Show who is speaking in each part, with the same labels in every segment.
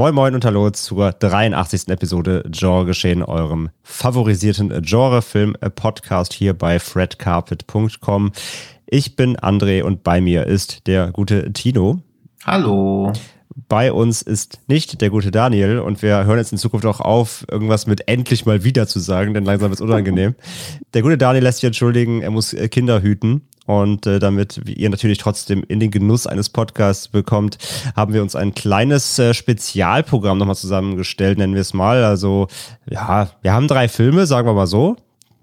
Speaker 1: Moin Moin und Hallo zur 83. Episode Genre Geschehen, eurem favorisierten Genre-Film-Podcast hier bei fredcarpet.com. Ich bin André und bei mir ist der gute Tino.
Speaker 2: Hallo.
Speaker 1: Bei uns ist nicht der gute Daniel und wir hören jetzt in Zukunft auch auf, irgendwas mit endlich mal wieder zu sagen, denn langsam ist unangenehm. Der gute Daniel lässt sich entschuldigen, er muss Kinder hüten und äh, damit ihr natürlich trotzdem in den Genuss eines Podcasts bekommt, haben wir uns ein kleines äh, Spezialprogramm nochmal zusammengestellt, nennen wir es mal. Also ja, wir haben drei Filme, sagen wir mal so.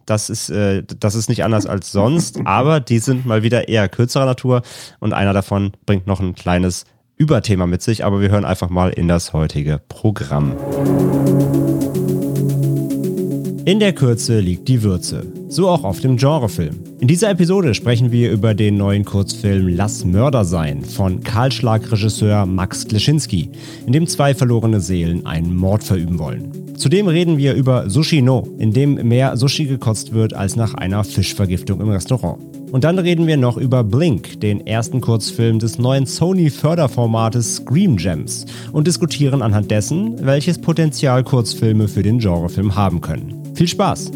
Speaker 1: Das ist, äh, das ist nicht anders als sonst, aber die sind mal wieder eher kürzerer Natur und einer davon bringt noch ein kleines Überthema mit sich, aber wir hören einfach mal in das heutige Programm. In der Kürze liegt die Würze. So auch auf dem Genrefilm. In dieser Episode sprechen wir über den neuen Kurzfilm Lass Mörder sein von Karlschlag-Regisseur Max Kleschinski, in dem zwei verlorene Seelen einen Mord verüben wollen. Zudem reden wir über Sushi No, in dem mehr Sushi gekotzt wird als nach einer Fischvergiftung im Restaurant. Und dann reden wir noch über Blink, den ersten Kurzfilm des neuen Sony-Förderformates Scream Gems und diskutieren anhand dessen, welches Potenzial Kurzfilme für den Genrefilm haben können. Viel Spaß!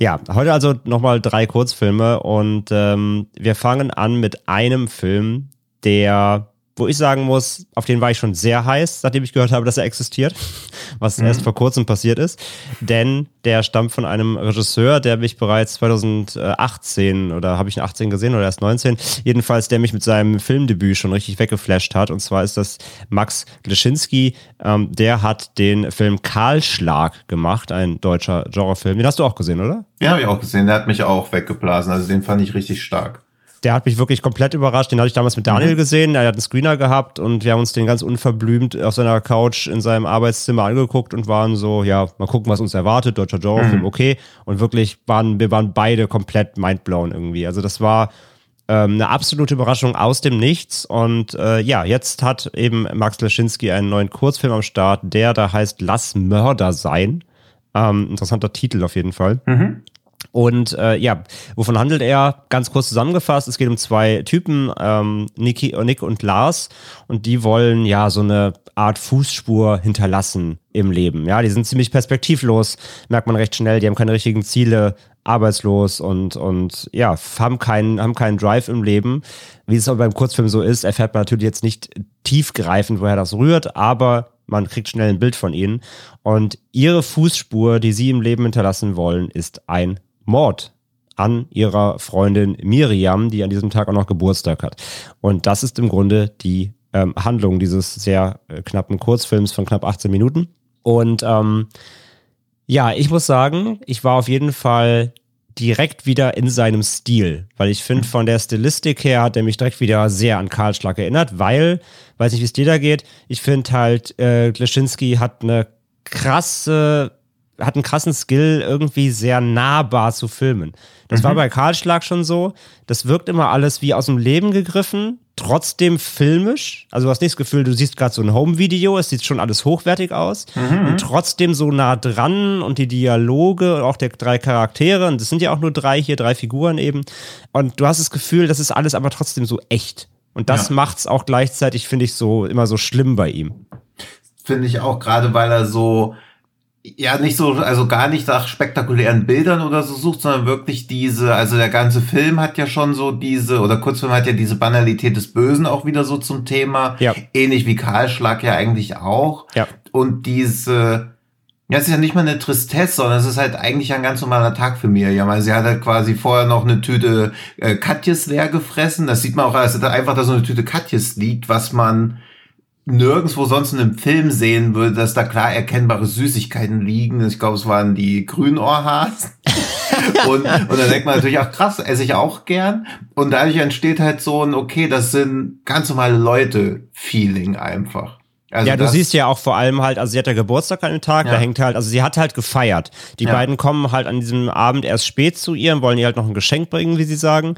Speaker 1: Ja, heute also nochmal drei Kurzfilme und ähm, wir fangen an mit einem Film, der wo ich sagen muss, auf den war ich schon sehr heiß, nachdem ich gehört habe, dass er existiert, was mhm. erst vor kurzem passiert ist. Denn der stammt von einem Regisseur, der mich bereits 2018 oder habe ich ihn 18 gesehen oder erst 19, jedenfalls der mich mit seinem Filmdebüt schon richtig weggeflasht hat. Und zwar ist das Max Leschinski. Ähm, der hat den Film Karlschlag gemacht, ein deutscher Genrefilm. Den hast du auch gesehen, oder?
Speaker 2: Ja, habe ich auch gesehen. Der hat mich auch weggeblasen. Also den fand ich richtig stark
Speaker 1: der hat mich wirklich komplett überrascht. Den hatte ich damals mit Daniel mhm. gesehen. Er hat einen Screener gehabt und wir haben uns den ganz unverblümt auf seiner Couch in seinem Arbeitszimmer angeguckt und waren so, ja, mal gucken, was uns erwartet. Deutscher Genrefilm, mhm. okay. Und wirklich waren, wir waren beide komplett mindblown irgendwie. Also das war ähm, eine absolute Überraschung aus dem Nichts. Und äh, ja, jetzt hat eben Max Leschinski einen neuen Kurzfilm am Start, der da heißt Lass Mörder sein. Ähm, interessanter Titel auf jeden Fall. Mhm. Und äh, ja, wovon handelt er? Ganz kurz zusammengefasst, es geht um zwei Typen, ähm, Niki, Nick und Lars, und die wollen ja so eine Art Fußspur hinterlassen im Leben. Ja, die sind ziemlich perspektivlos, merkt man recht schnell, die haben keine richtigen Ziele, arbeitslos und, und ja, haben keinen, haben keinen Drive im Leben. Wie es aber beim Kurzfilm so ist, erfährt man natürlich jetzt nicht tiefgreifend, woher das rührt, aber man kriegt schnell ein Bild von ihnen. Und ihre Fußspur, die sie im Leben hinterlassen wollen, ist ein Mord an ihrer Freundin Miriam, die an diesem Tag auch noch Geburtstag hat. Und das ist im Grunde die ähm, Handlung dieses sehr äh, knappen Kurzfilms von knapp 18 Minuten. Und ähm, ja, ich muss sagen, ich war auf jeden Fall direkt wieder in seinem Stil, weil ich finde, von der Stilistik her hat er mich direkt wieder sehr an Karl Schlag erinnert, weil, weiß nicht, wie es dir da geht, ich finde halt, äh, Gleschinski hat eine krasse hat einen krassen Skill, irgendwie sehr nahbar zu filmen. Das mhm. war bei Karlschlag schon so. Das wirkt immer alles wie aus dem Leben gegriffen, trotzdem filmisch. Also du hast nicht das Gefühl, du siehst gerade so ein Home-Video, es sieht schon alles hochwertig aus mhm. und trotzdem so nah dran und die Dialoge und auch der drei Charaktere, und das sind ja auch nur drei hier, drei Figuren eben. Und du hast das Gefühl, das ist alles aber trotzdem so echt. Und das ja. macht's auch gleichzeitig, finde ich, so immer so schlimm bei ihm.
Speaker 2: Finde ich auch, gerade weil er so ja nicht so, also gar nicht nach spektakulären Bildern oder so sucht, sondern wirklich diese, also der ganze Film hat ja schon so diese, oder Kurzfilm hat ja diese Banalität des Bösen auch wieder so zum Thema. Ja. Ähnlich wie Karlschlag ja eigentlich auch. Ja. Und diese, ja, es ist ja nicht mal eine Tristesse, sondern es ist halt eigentlich ein ganz normaler Tag für Miriam. Also sie hat halt quasi vorher noch eine Tüte äh, Katjes leer gefressen. Das sieht man auch, als einfach da so eine Tüte Katjes liegt, was man nirgendwo sonst in einem Film sehen würde, dass da klar erkennbare Süßigkeiten liegen. Ich glaube, es waren die Grünohrhasen. und, und dann denkt man natürlich auch, krass, esse ich auch gern. Und dadurch entsteht halt so ein, okay, das sind ganz normale Leute-Feeling einfach.
Speaker 1: Also ja, du siehst ja auch vor allem halt, also sie hat ja Geburtstag an dem Tag, ja. da hängt halt, also sie hat halt gefeiert. Die ja. beiden kommen halt an diesem Abend erst spät zu ihr und wollen ihr halt noch ein Geschenk bringen, wie sie sagen.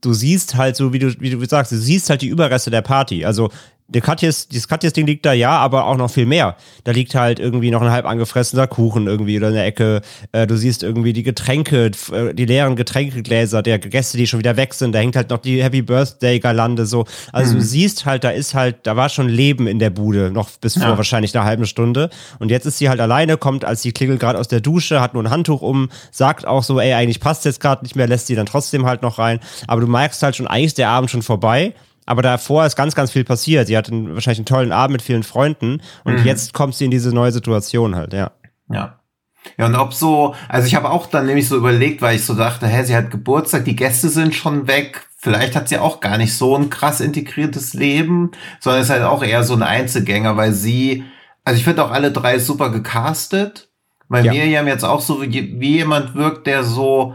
Speaker 1: Du siehst halt so, wie du, wie du sagst, du siehst halt die Überreste der Party. Also der Katjes, dieses Katjes-Ding liegt da ja, aber auch noch viel mehr. Da liegt halt irgendwie noch ein halb angefressener Kuchen irgendwie oder in der Ecke. Äh, du siehst irgendwie die Getränke, äh, die leeren Getränkegläser der Gäste, die schon wieder weg sind. Da hängt halt noch die Happy Birthday-Galande so. Also mhm. du siehst halt, da ist halt, da war schon Leben in der Bude, noch bis vor wahrscheinlich einer halben Stunde. Und jetzt ist sie halt alleine, kommt als die klingelt gerade aus der Dusche, hat nur ein Handtuch um, sagt auch so, ey, eigentlich passt jetzt gerade nicht mehr, lässt sie dann trotzdem halt noch rein. Aber du merkst halt schon, eigentlich ist der Abend schon vorbei. Aber davor ist ganz, ganz viel passiert. Sie hatte wahrscheinlich einen tollen Abend mit vielen Freunden und mhm. jetzt kommt sie in diese neue Situation halt, ja.
Speaker 2: Ja. Ja, und ob so, also ich habe auch dann nämlich so überlegt, weil ich so dachte, hä, sie hat Geburtstag, die Gäste sind schon weg, vielleicht hat sie auch gar nicht so ein krass integriertes Leben, sondern ist halt auch eher so ein Einzelgänger, weil sie, also ich finde auch alle drei super gecastet. Bei ja. Miriam jetzt auch so wie, wie jemand wirkt, der so,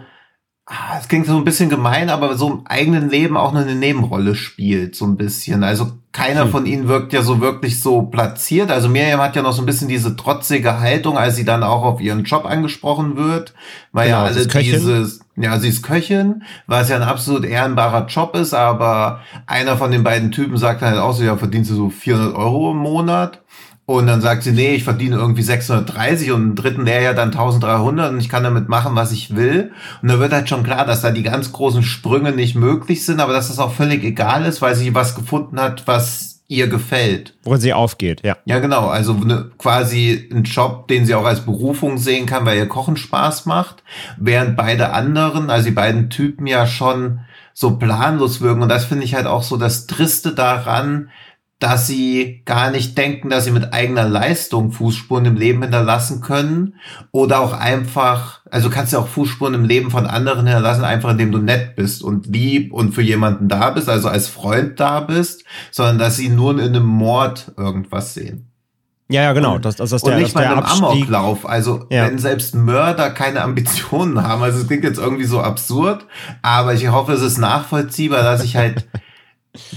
Speaker 2: Ah, es klingt so ein bisschen gemein, aber so im eigenen Leben auch nur eine Nebenrolle spielt, so ein bisschen. Also keiner hm. von ihnen wirkt ja so wirklich so platziert. Also Miriam hat ja noch so ein bisschen diese trotzige Haltung, als sie dann auch auf ihren Job angesprochen wird, weil genau, ja alle dieses, ja, sie ist Köchin, was ja ein absolut ehrenbarer Job ist, aber einer von den beiden Typen sagt halt auch so, ja, verdienst du so 400 Euro im Monat. Und dann sagt sie, nee, ich verdiene irgendwie 630 und im dritten Lehrjahr dann 1300 und ich kann damit machen, was ich will. Und da wird halt schon klar, dass da die ganz großen Sprünge nicht möglich sind, aber dass das auch völlig egal ist, weil sie was gefunden hat, was ihr gefällt.
Speaker 1: Worin sie aufgeht, ja.
Speaker 2: Ja, genau. Also ne, quasi ein Job, den sie auch als Berufung sehen kann, weil ihr Kochen Spaß macht. Während beide anderen, also die beiden Typen ja schon so planlos wirken. Und das finde ich halt auch so das Triste daran, dass sie gar nicht denken, dass sie mit eigener Leistung Fußspuren im Leben hinterlassen können oder auch einfach, also kannst du auch Fußspuren im Leben von anderen hinterlassen, einfach indem du nett bist und lieb und für jemanden da bist, also als Freund da bist, sondern dass sie nur in einem Mord irgendwas sehen.
Speaker 1: Ja, ja, genau. Das, das, das
Speaker 2: und der, nicht mal in einem Amoklauf. Also ja. wenn selbst Mörder keine Ambitionen haben, also es klingt jetzt irgendwie so absurd, aber ich hoffe, es ist nachvollziehbar, dass ich halt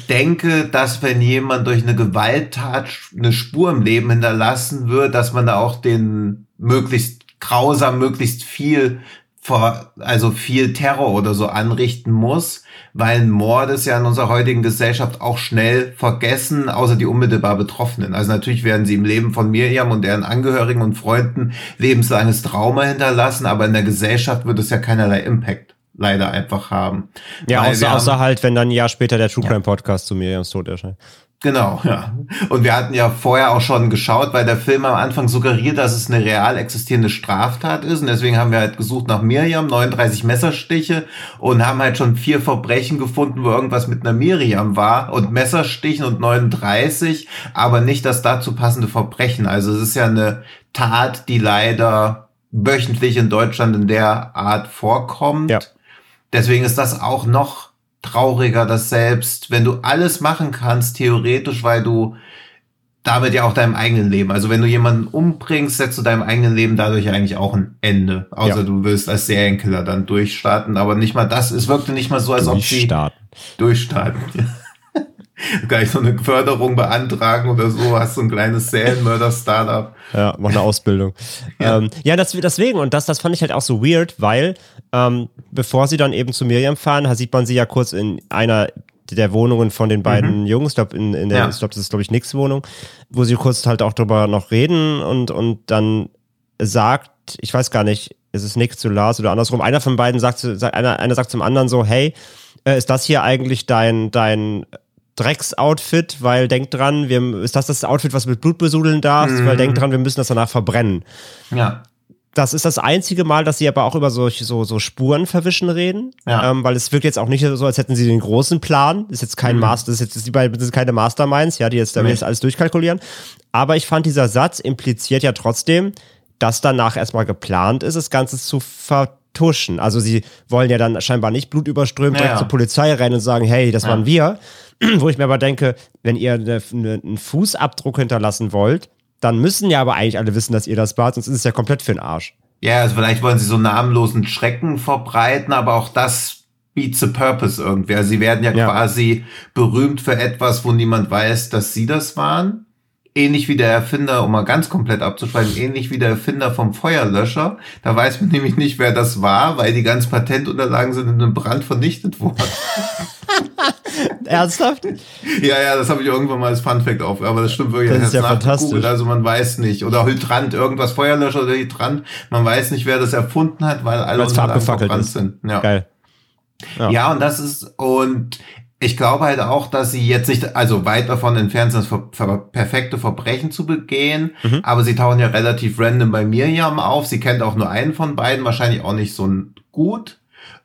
Speaker 2: denke, dass wenn jemand durch eine Gewalttat eine Spur im Leben hinterlassen wird, dass man da auch den möglichst grausam, möglichst viel also viel Terror oder so anrichten muss, weil Mord ist ja in unserer heutigen Gesellschaft auch schnell vergessen, außer die unmittelbar Betroffenen. Also natürlich werden sie im Leben von Miriam und deren Angehörigen und Freunden lebenslanges Trauma hinterlassen, aber in der Gesellschaft wird es ja keinerlei Impact leider einfach haben.
Speaker 1: Ja, außer, außer halt, wenn dann ein Jahr später der True Crime ja. Podcast zu Miriams Tod erscheint.
Speaker 2: Genau, ja. Und wir hatten ja vorher auch schon geschaut, weil der Film am Anfang suggeriert, dass es eine real existierende Straftat ist. Und deswegen haben wir halt gesucht nach Miriam, 39 Messerstiche und haben halt schon vier Verbrechen gefunden, wo irgendwas mit einer Miriam war und Messerstichen und 39, aber nicht das dazu passende Verbrechen. Also es ist ja eine Tat, die leider wöchentlich in Deutschland in der Art vorkommt. Ja. Deswegen ist das auch noch trauriger, dass selbst wenn du alles machen kannst, theoretisch, weil du damit ja auch deinem eigenen Leben, also wenn du jemanden umbringst, setzt du deinem eigenen Leben dadurch eigentlich auch ein Ende. Außer ja. du willst als Serienkiller dann durchstarten, aber nicht mal das, es wirkte nicht mal so, als ob sie durchstarten. Gleich so eine Förderung beantragen oder so, hast so ein kleines Serienmörder-Startup.
Speaker 1: Ja, mach eine Ausbildung. ja, ähm, ja das, deswegen, und das, das fand ich halt auch so weird, weil ähm, bevor sie dann eben zu Miriam fahren, sieht man sie ja kurz in einer der Wohnungen von den beiden mhm. Jungs, ich glaube, in, in der, ja. ich glaube, das ist, glaube ich, Nicks Wohnung, wo sie kurz halt auch drüber noch reden und, und dann sagt, ich weiß gar nicht, ist es Nick zu Lars oder andersrum, einer von beiden sagt, einer, einer sagt zum anderen so, hey, äh, ist das hier eigentlich dein, dein Drecksoutfit, weil denkt dran, wir, ist das das Outfit, was mit Blut besudeln darf, mhm. weil denkt dran, wir müssen das danach verbrennen.
Speaker 2: Ja.
Speaker 1: Das ist das einzige Mal, dass sie aber auch über solche so, so Spuren verwischen reden, ja. ähm, weil es wirkt jetzt auch nicht so, als hätten sie den großen Plan. Das ist jetzt kein mhm. Master, das ist jetzt die beiden das sind keine Masterminds, ja, die jetzt damit mhm. alles durchkalkulieren. Aber ich fand, dieser Satz impliziert ja trotzdem, dass danach erstmal geplant ist, das Ganze zu vertuschen. Also sie wollen ja dann scheinbar nicht blutüberströmt ja, direkt ja. zur Polizei rennen und sagen, hey, das ja. waren wir, wo ich mir aber denke, wenn ihr eine, eine, einen Fußabdruck hinterlassen wollt, dann müssen ja aber eigentlich alle wissen, dass ihr das wart, sonst ist es ja komplett für den Arsch.
Speaker 2: Ja, also vielleicht wollen sie so namenlosen Schrecken verbreiten, aber auch das beats the purpose irgendwie. Also sie werden ja, ja, quasi berühmt für etwas, wo niemand weiß, dass sie das waren. ähnlich wie der Erfinder, um mal ganz komplett abzuschreiben, ähnlich wie der Erfinder vom Feuerlöscher. Da weiß man nämlich nicht, wer das war, weil die ganzen Patentunterlagen sind in einem Brand vernichtet worden.
Speaker 1: Ernsthaft?
Speaker 2: Ja, ja, das habe ich irgendwann mal als Funfact auf, aber das stimmt wirklich.
Speaker 1: Das ist ja fantastisch.
Speaker 2: Also man weiß nicht. Oder Hydrant, irgendwas Feuerlöscher oder Hydrant. Man weiß nicht, wer das erfunden hat, weil alle
Speaker 1: Unterlagen verbrannt sind.
Speaker 2: Ja.
Speaker 1: Geil.
Speaker 2: Ja. ja, und das ist, und ich glaube halt auch, dass sie jetzt nicht, also weit davon entfernt sind, perfekte Verbrechen zu begehen, mhm. aber sie tauchen ja relativ random bei Miriam auf. Sie kennt auch nur einen von beiden, wahrscheinlich auch nicht so gut.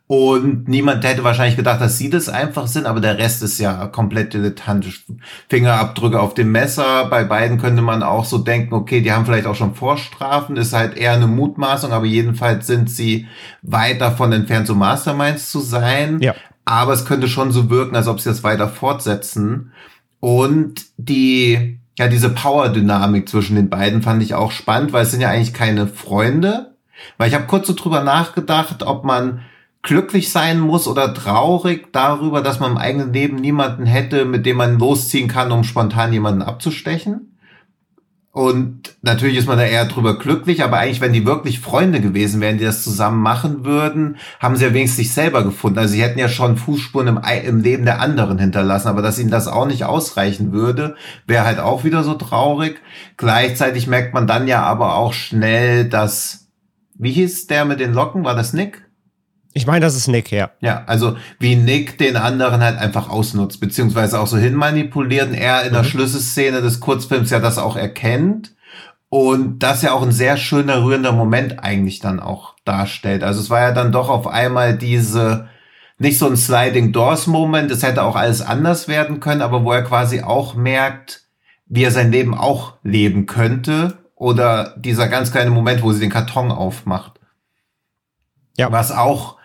Speaker 2: Und niemand hätte wahrscheinlich gedacht, dass sie das einfach sind, aber der Rest ist ja komplett dilettantisch. Fingerabdrücke auf dem Messer. Bei beiden könnte man auch so denken, okay, die haben vielleicht auch schon Vorstrafen. Ist halt eher eine Mutmaßung, aber jedenfalls sind sie weit davon entfernt, so Masterminds zu sein.
Speaker 1: Ja.
Speaker 2: Aber es könnte schon so wirken, als ob sie das weiter fortsetzen. Und die, ja, diese Power-Dynamik zwischen den beiden fand ich auch spannend, weil es sind ja eigentlich keine Freunde. Weil ich habe kurz so drüber nachgedacht, ob man glücklich sein muss oder traurig darüber, dass man im eigenen Leben niemanden hätte, mit dem man losziehen kann, um spontan jemanden abzustechen. Und natürlich ist man da eher drüber glücklich, aber eigentlich, wenn die wirklich Freunde gewesen wären, die das zusammen machen würden, haben sie ja wenigstens sich selber gefunden. Also sie hätten ja schon Fußspuren im, im Leben der anderen hinterlassen, aber dass ihnen das auch nicht ausreichen würde, wäre halt auch wieder so traurig. Gleichzeitig merkt man dann ja aber auch schnell, dass, wie hieß der mit den Locken? War das Nick?
Speaker 1: Ich meine, das ist Nick, ja.
Speaker 2: Ja, also wie Nick den anderen halt einfach ausnutzt, beziehungsweise auch so hinmanipuliert und er in mhm. der Schlüsselszene des Kurzfilms ja das auch erkennt und das ja auch ein sehr schöner, rührender Moment eigentlich dann auch darstellt. Also es war ja dann doch auf einmal diese, nicht so ein Sliding Doors Moment, es hätte auch alles anders werden können, aber wo er quasi auch merkt, wie er sein Leben auch leben könnte oder dieser ganz kleine Moment, wo sie den Karton aufmacht. Ja. Was auch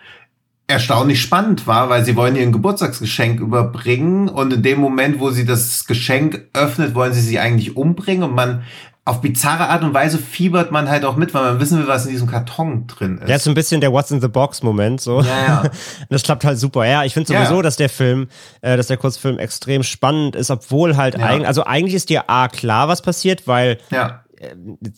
Speaker 2: erstaunlich spannend war, weil sie wollen ihr ein Geburtstagsgeschenk überbringen und in dem Moment, wo sie das Geschenk öffnet, wollen sie sie eigentlich umbringen und man auf bizarre Art und Weise fiebert man halt auch mit, weil man wissen will, was in diesem Karton drin ist.
Speaker 1: Der ist so ein bisschen der What's in the Box Moment, so.
Speaker 2: Ja, ja.
Speaker 1: das klappt halt super. Ja, ich finde sowieso, ja. dass der Film, äh, dass der Kurzfilm extrem spannend ist, obwohl halt ja. eigentlich, also eigentlich ist dir A klar, was passiert, weil
Speaker 2: ja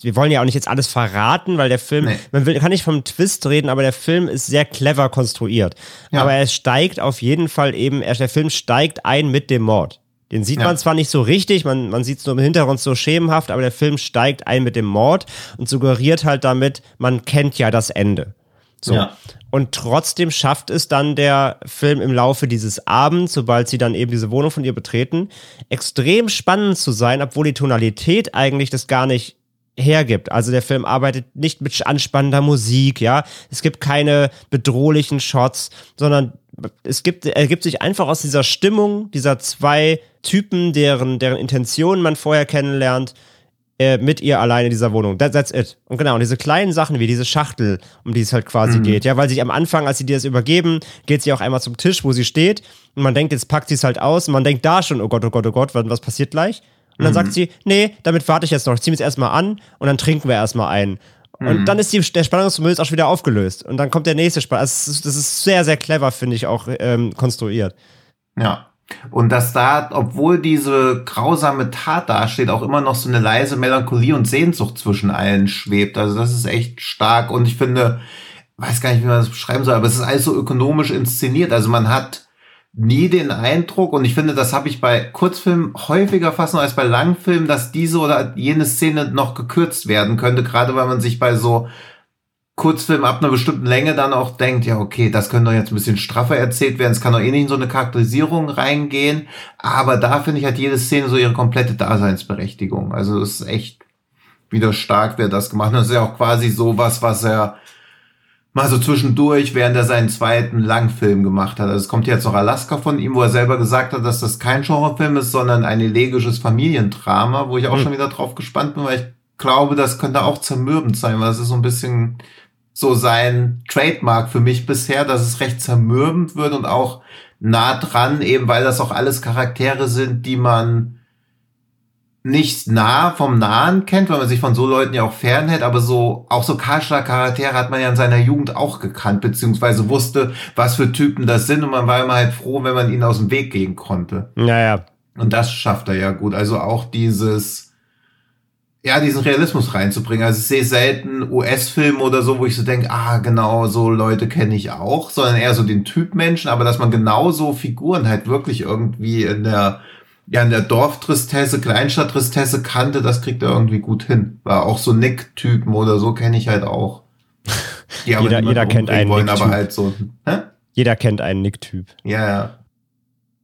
Speaker 1: wir wollen ja auch nicht jetzt alles verraten, weil der Film, nee. man will, kann nicht vom Twist reden, aber der Film ist sehr clever konstruiert. Ja. Aber er steigt auf jeden Fall eben, er, der Film steigt ein mit dem Mord. Den sieht ja. man zwar nicht so richtig, man, man sieht es nur im Hintergrund so schemenhaft, aber der Film steigt ein mit dem Mord und suggeriert halt damit, man kennt ja das Ende. So. Ja. Und trotzdem schafft es dann der Film im Laufe dieses Abends, sobald sie dann eben diese Wohnung von ihr betreten, extrem spannend zu sein, obwohl die Tonalität eigentlich das gar nicht hergibt. Also der Film arbeitet nicht mit anspannender Musik, ja. Es gibt keine bedrohlichen Shots, sondern es gibt, ergibt sich einfach aus dieser Stimmung dieser zwei Typen, deren, deren Intentionen man vorher kennenlernt, äh, mit ihr alleine in dieser Wohnung. That, that's it. Und genau, und diese kleinen Sachen wie diese Schachtel, um die es halt quasi mhm. geht, ja, weil sie am Anfang, als sie dir das übergeben, geht sie auch einmal zum Tisch, wo sie steht und man denkt, jetzt packt sie es halt aus und man denkt da schon, oh Gott, oh Gott, oh Gott, was passiert gleich? Und dann mhm. sagt sie, nee, damit warte ich jetzt noch, ich ziehe es erstmal an und dann trinken wir erstmal ein. Und mhm. dann ist die, der Spannungsmüll auch schon wieder aufgelöst. Und dann kommt der nächste Spannung. Also das, das ist sehr, sehr clever, finde ich, auch ähm, konstruiert.
Speaker 2: Ja. Und dass da, obwohl diese grausame Tat dasteht, auch immer noch so eine leise Melancholie und Sehnsucht zwischen allen schwebt. Also das ist echt stark. Und ich finde, weiß gar nicht, wie man das beschreiben soll, aber es ist alles so ökonomisch inszeniert. Also man hat nie den Eindruck, und ich finde, das habe ich bei Kurzfilmen häufiger fast noch als bei Langfilmen, dass diese oder jene Szene noch gekürzt werden könnte, gerade weil man sich bei so Kurzfilm ab einer bestimmten Länge dann auch denkt, ja, okay, das könnte doch jetzt ein bisschen straffer erzählt werden, es kann doch eh nicht in so eine Charakterisierung reingehen, aber da finde ich, hat jede Szene so ihre komplette Daseinsberechtigung. Also es ist echt wieder stark, wer das gemacht hat. Das ist ja auch quasi sowas, was er mal so zwischendurch, während er seinen zweiten Langfilm gemacht hat. Also es kommt jetzt noch Alaska von ihm, wo er selber gesagt hat, dass das kein Genrefilm ist, sondern ein elegisches Familiendrama, wo ich auch mhm. schon wieder drauf gespannt bin, weil ich glaube, das könnte auch zermürbend sein, weil es ist so ein bisschen so sein Trademark für mich bisher, dass es recht zermürbend wird und auch nah dran, eben weil das auch alles Charaktere sind, die man nicht nah vom Nahen kennt, weil man sich von so Leuten ja auch fernhält, aber so, auch so Karschler-Charaktere hat man ja in seiner Jugend auch gekannt, beziehungsweise wusste, was für Typen das sind und man war immer halt froh, wenn man ihnen aus dem Weg gehen konnte.
Speaker 1: Naja.
Speaker 2: Und das schafft er ja gut. Also auch dieses, ja, diesen Realismus reinzubringen. Also ich sehe selten US-Filme oder so, wo ich so denke, ah, genau, so Leute kenne ich auch, sondern eher so den Typ Menschen, aber dass man genauso Figuren halt wirklich irgendwie in der, ja, in der Dorftristesse, Kleinstadttristesse kannte, das kriegt er irgendwie gut hin. War auch so Nick-Typen oder so kenne ich halt auch.
Speaker 1: Die jeder jeder kennt einen wollen,
Speaker 2: aber halt so. Hä?
Speaker 1: Jeder kennt einen Nick-Typ.
Speaker 2: Ja, ja.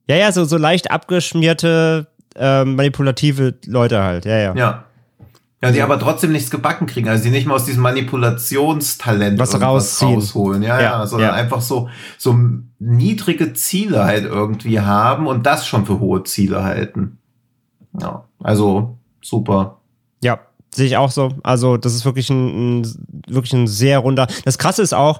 Speaker 1: Ja, ja, so, so leicht abgeschmierte, äh, manipulative Leute halt. Ja, ja.
Speaker 2: Ja. Ja, die aber trotzdem nichts gebacken kriegen, also die nicht mal aus diesem Manipulationstalent
Speaker 1: was rausziehen.
Speaker 2: rausholen, ja, ja, ja sondern ja. einfach so, so niedrige Ziele halt irgendwie haben und das schon für hohe Ziele halten. Ja, also super.
Speaker 1: Ja, sehe ich auch so. Also, das ist wirklich ein, ein, wirklich ein sehr runder. Das krasse ist auch,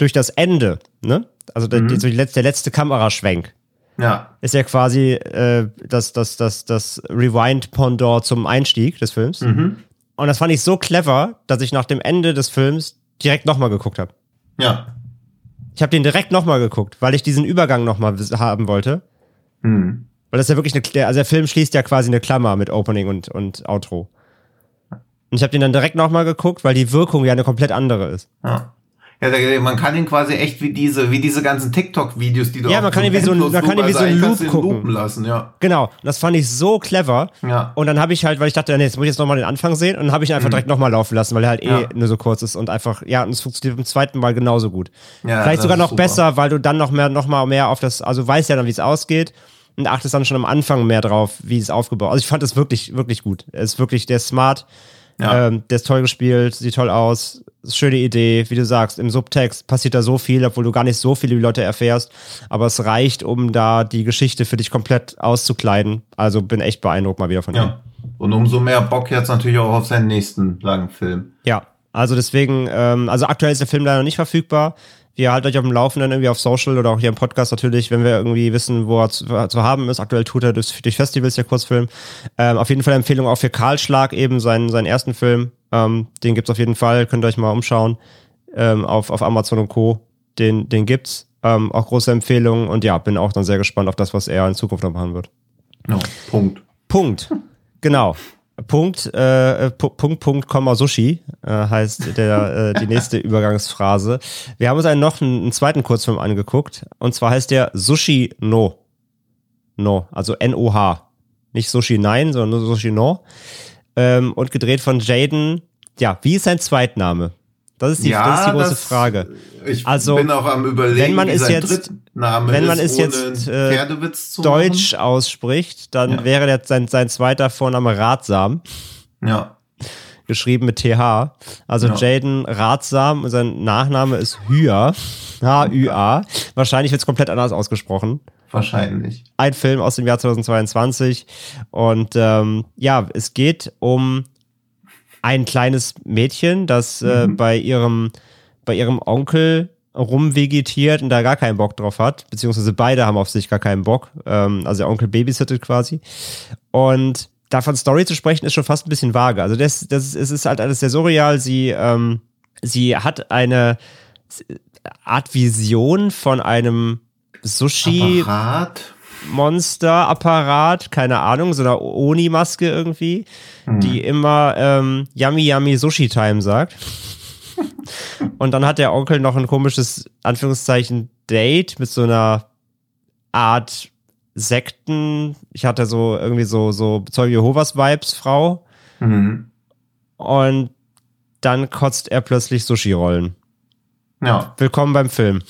Speaker 1: durch das Ende, ne? Also der, mhm. der, letzte, der letzte Kameraschwenk.
Speaker 2: Ja.
Speaker 1: Ist ja quasi äh, das, das, das, das Rewind-Pendant zum Einstieg des Films.
Speaker 2: Mhm.
Speaker 1: Und das fand ich so clever, dass ich nach dem Ende des Films direkt nochmal geguckt habe.
Speaker 2: Ja.
Speaker 1: Ich habe den direkt nochmal geguckt, weil ich diesen Übergang nochmal haben wollte.
Speaker 2: Mhm.
Speaker 1: Weil das ja wirklich eine, also der Film schließt ja quasi eine Klammer mit Opening und, und Outro. Und ich habe den dann direkt nochmal geguckt, weil die Wirkung ja eine komplett andere ist.
Speaker 2: Ja. Ja, man kann ihn quasi echt wie diese, wie diese ganzen TikTok-Videos, die du
Speaker 1: Ja, man kann ihn wie so, ein, man kann ihn wie so ein Loop gucken.
Speaker 2: lassen, ja.
Speaker 1: Genau. Das fand ich so clever.
Speaker 2: Ja.
Speaker 1: Und dann habe ich halt, weil ich dachte, nee, jetzt muss ich jetzt nochmal den Anfang sehen. Und dann habe ich ihn einfach mhm. direkt nochmal laufen lassen, weil er halt eh ja. nur so kurz ist und einfach, ja, und es funktioniert beim zweiten Mal genauso gut. Ja, Vielleicht sogar noch super. besser, weil du dann noch mehr, noch mal mehr auf das, also weißt ja dann, wie es ausgeht und achtest dann schon am Anfang mehr drauf, wie es aufgebaut ist. Also ich fand das wirklich, wirklich gut. Er ist wirklich, der smart. Ja. Ähm, der ist toll gespielt, sieht toll aus, schöne Idee, wie du sagst, im Subtext passiert da so viel, obwohl du gar nicht so viele Leute erfährst, aber es reicht, um da die Geschichte für dich komplett auszukleiden. Also bin echt beeindruckt mal wieder von
Speaker 2: ja. ihm. Und umso mehr Bock jetzt natürlich auch auf seinen nächsten langen Film.
Speaker 1: Ja, also deswegen, ähm, also aktuell ist der Film leider noch nicht verfügbar. Wir halten euch auf dem Laufenden irgendwie auf Social oder auch hier im Podcast natürlich, wenn wir irgendwie wissen, wo er zu, zu haben ist. Aktuell tut er durch, durch Festivals der Kurzfilm. Ähm, auf jeden Fall Empfehlung auch für Karl Schlag, eben seinen, seinen ersten Film. Ähm, den gibt's auf jeden Fall, könnt ihr euch mal umschauen. Ähm, auf, auf Amazon und Co. Den, den gibt's. Ähm, auch große Empfehlung und ja, bin auch dann sehr gespannt auf das, was er in Zukunft noch machen wird.
Speaker 2: No, Punkt.
Speaker 1: Punkt. Genau. Punkt, äh, Punkt, Punkt, Komma, Sushi äh, heißt der, äh, die nächste Übergangsphrase. Wir haben uns einen noch einen, einen, zweiten Kurzfilm angeguckt und zwar heißt der Sushi No. No, also N-O-H. Nicht Sushi Nein, sondern nur Sushi No. Ähm, und gedreht von Jaden. Ja, wie ist sein Zweitname? Das ist die, ja, das ist die große das, Frage.
Speaker 2: Ich also, bin auch am überlegen,
Speaker 1: wenn man es jetzt, wenn man es jetzt äh, Deutsch machen. ausspricht, dann ja. wäre der, sein, sein zweiter Vorname Ratsam.
Speaker 2: Ja.
Speaker 1: Geschrieben mit TH. Also ja. Jaden Ratsam und sein Nachname ist Hya. H-Ü-A. Wahrscheinlich wird es komplett anders ausgesprochen.
Speaker 2: Wahrscheinlich.
Speaker 1: Ein Film aus dem Jahr 2022. Und ähm, ja, es geht um ein kleines Mädchen, das äh, mhm. bei ihrem bei ihrem Onkel rumvegetiert und da gar keinen Bock drauf hat, beziehungsweise beide haben auf sich gar keinen Bock. Ähm, also der Onkel babysittet quasi. Und davon Story zu sprechen, ist schon fast ein bisschen vage. Also das, das es ist halt alles sehr surreal. Sie, ähm, sie hat eine Art Vision von einem Sushi.
Speaker 2: Apparat?
Speaker 1: Monster-Apparat, keine Ahnung, so einer Oni-Maske irgendwie, hm. die immer ähm, Yummy Yummy Sushi Time sagt. Und dann hat der Onkel noch ein komisches, Anführungszeichen, Date mit so einer Art Sekten. Ich hatte so irgendwie so, so Zeuge Jehovas Vibes Frau.
Speaker 2: Mhm.
Speaker 1: Und dann kotzt er plötzlich Sushi-Rollen.
Speaker 2: Ja.
Speaker 1: Willkommen beim Film.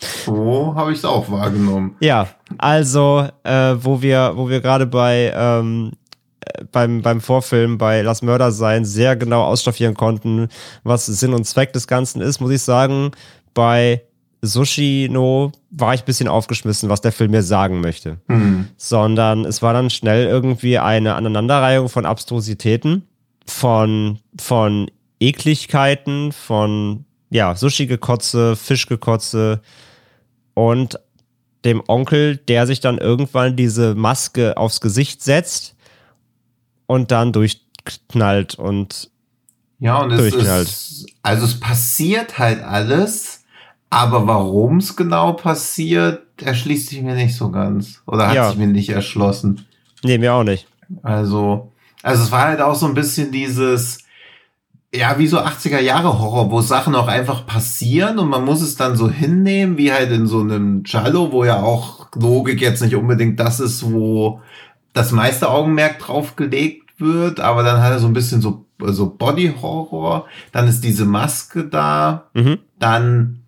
Speaker 2: So habe ich es auch wahrgenommen.
Speaker 1: Ja, also, äh, wo wir, wo wir gerade bei ähm, äh, beim, beim Vorfilm bei Lass Mörder sein sehr genau ausstaffieren konnten, was Sinn und Zweck des Ganzen ist, muss ich sagen, bei Sushi No war ich ein bisschen aufgeschmissen, was der Film mir sagen möchte.
Speaker 2: Mhm.
Speaker 1: Sondern es war dann schnell irgendwie eine Aneinanderreihung von Abstrusitäten, von, von Ekligkeiten, von ja, Sushi-Gekotze, Fischgekotze und dem Onkel, der sich dann irgendwann diese Maske aufs Gesicht setzt und dann durchknallt und
Speaker 2: ja und es ist also es passiert halt alles, aber warum es genau passiert, erschließt sich mir nicht so ganz oder hat ja. sich mir nicht erschlossen.
Speaker 1: Nee, mir auch nicht.
Speaker 2: Also Also es war halt auch so ein bisschen dieses, ja, wie so 80er Jahre Horror, wo Sachen auch einfach passieren und man muss es dann so hinnehmen, wie halt in so einem Giallo, wo ja auch Logik jetzt nicht unbedingt das ist, wo das meiste Augenmerk drauf gelegt wird, aber dann hat er so ein bisschen so, so Body Horror, dann ist diese Maske da, mhm. dann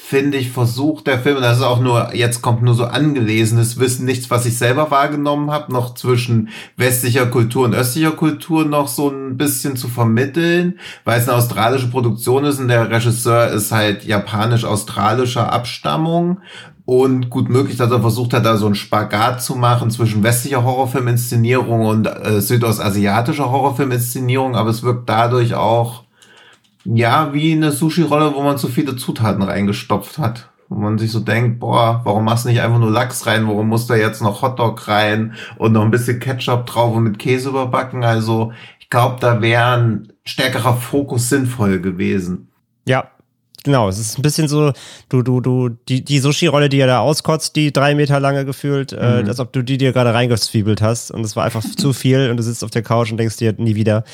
Speaker 2: finde ich, versucht der Film, und das ist auch nur, jetzt kommt nur so angelesenes Wissen, nichts, was ich selber wahrgenommen habe, noch zwischen westlicher Kultur und östlicher Kultur noch so ein bisschen zu vermitteln, weil es eine australische Produktion ist und der Regisseur ist halt japanisch-australischer Abstammung. Und gut möglich, dass er versucht hat, da so einen Spagat zu machen zwischen westlicher Horrorfilminszenierung und äh, südostasiatischer Horrorfilminszenierung, aber es wirkt dadurch auch ja, wie eine Sushi-Rolle, wo man zu viele Zutaten reingestopft hat. Wo man sich so denkt, boah, warum machst du nicht einfach nur Lachs rein? Warum muss da jetzt noch Hotdog rein und noch ein bisschen Ketchup drauf und mit Käse überbacken? Also, ich glaube, da wäre ein stärkerer Fokus sinnvoll gewesen.
Speaker 1: Ja, genau, es ist ein bisschen so, du, du, du, die, die Sushi-Rolle, die er da auskotzt, die drei Meter lange gefühlt, äh, mhm. äh, als ob du die dir gerade reingezwiebelt hast und es war einfach zu viel und du sitzt auf der Couch und denkst dir nie wieder.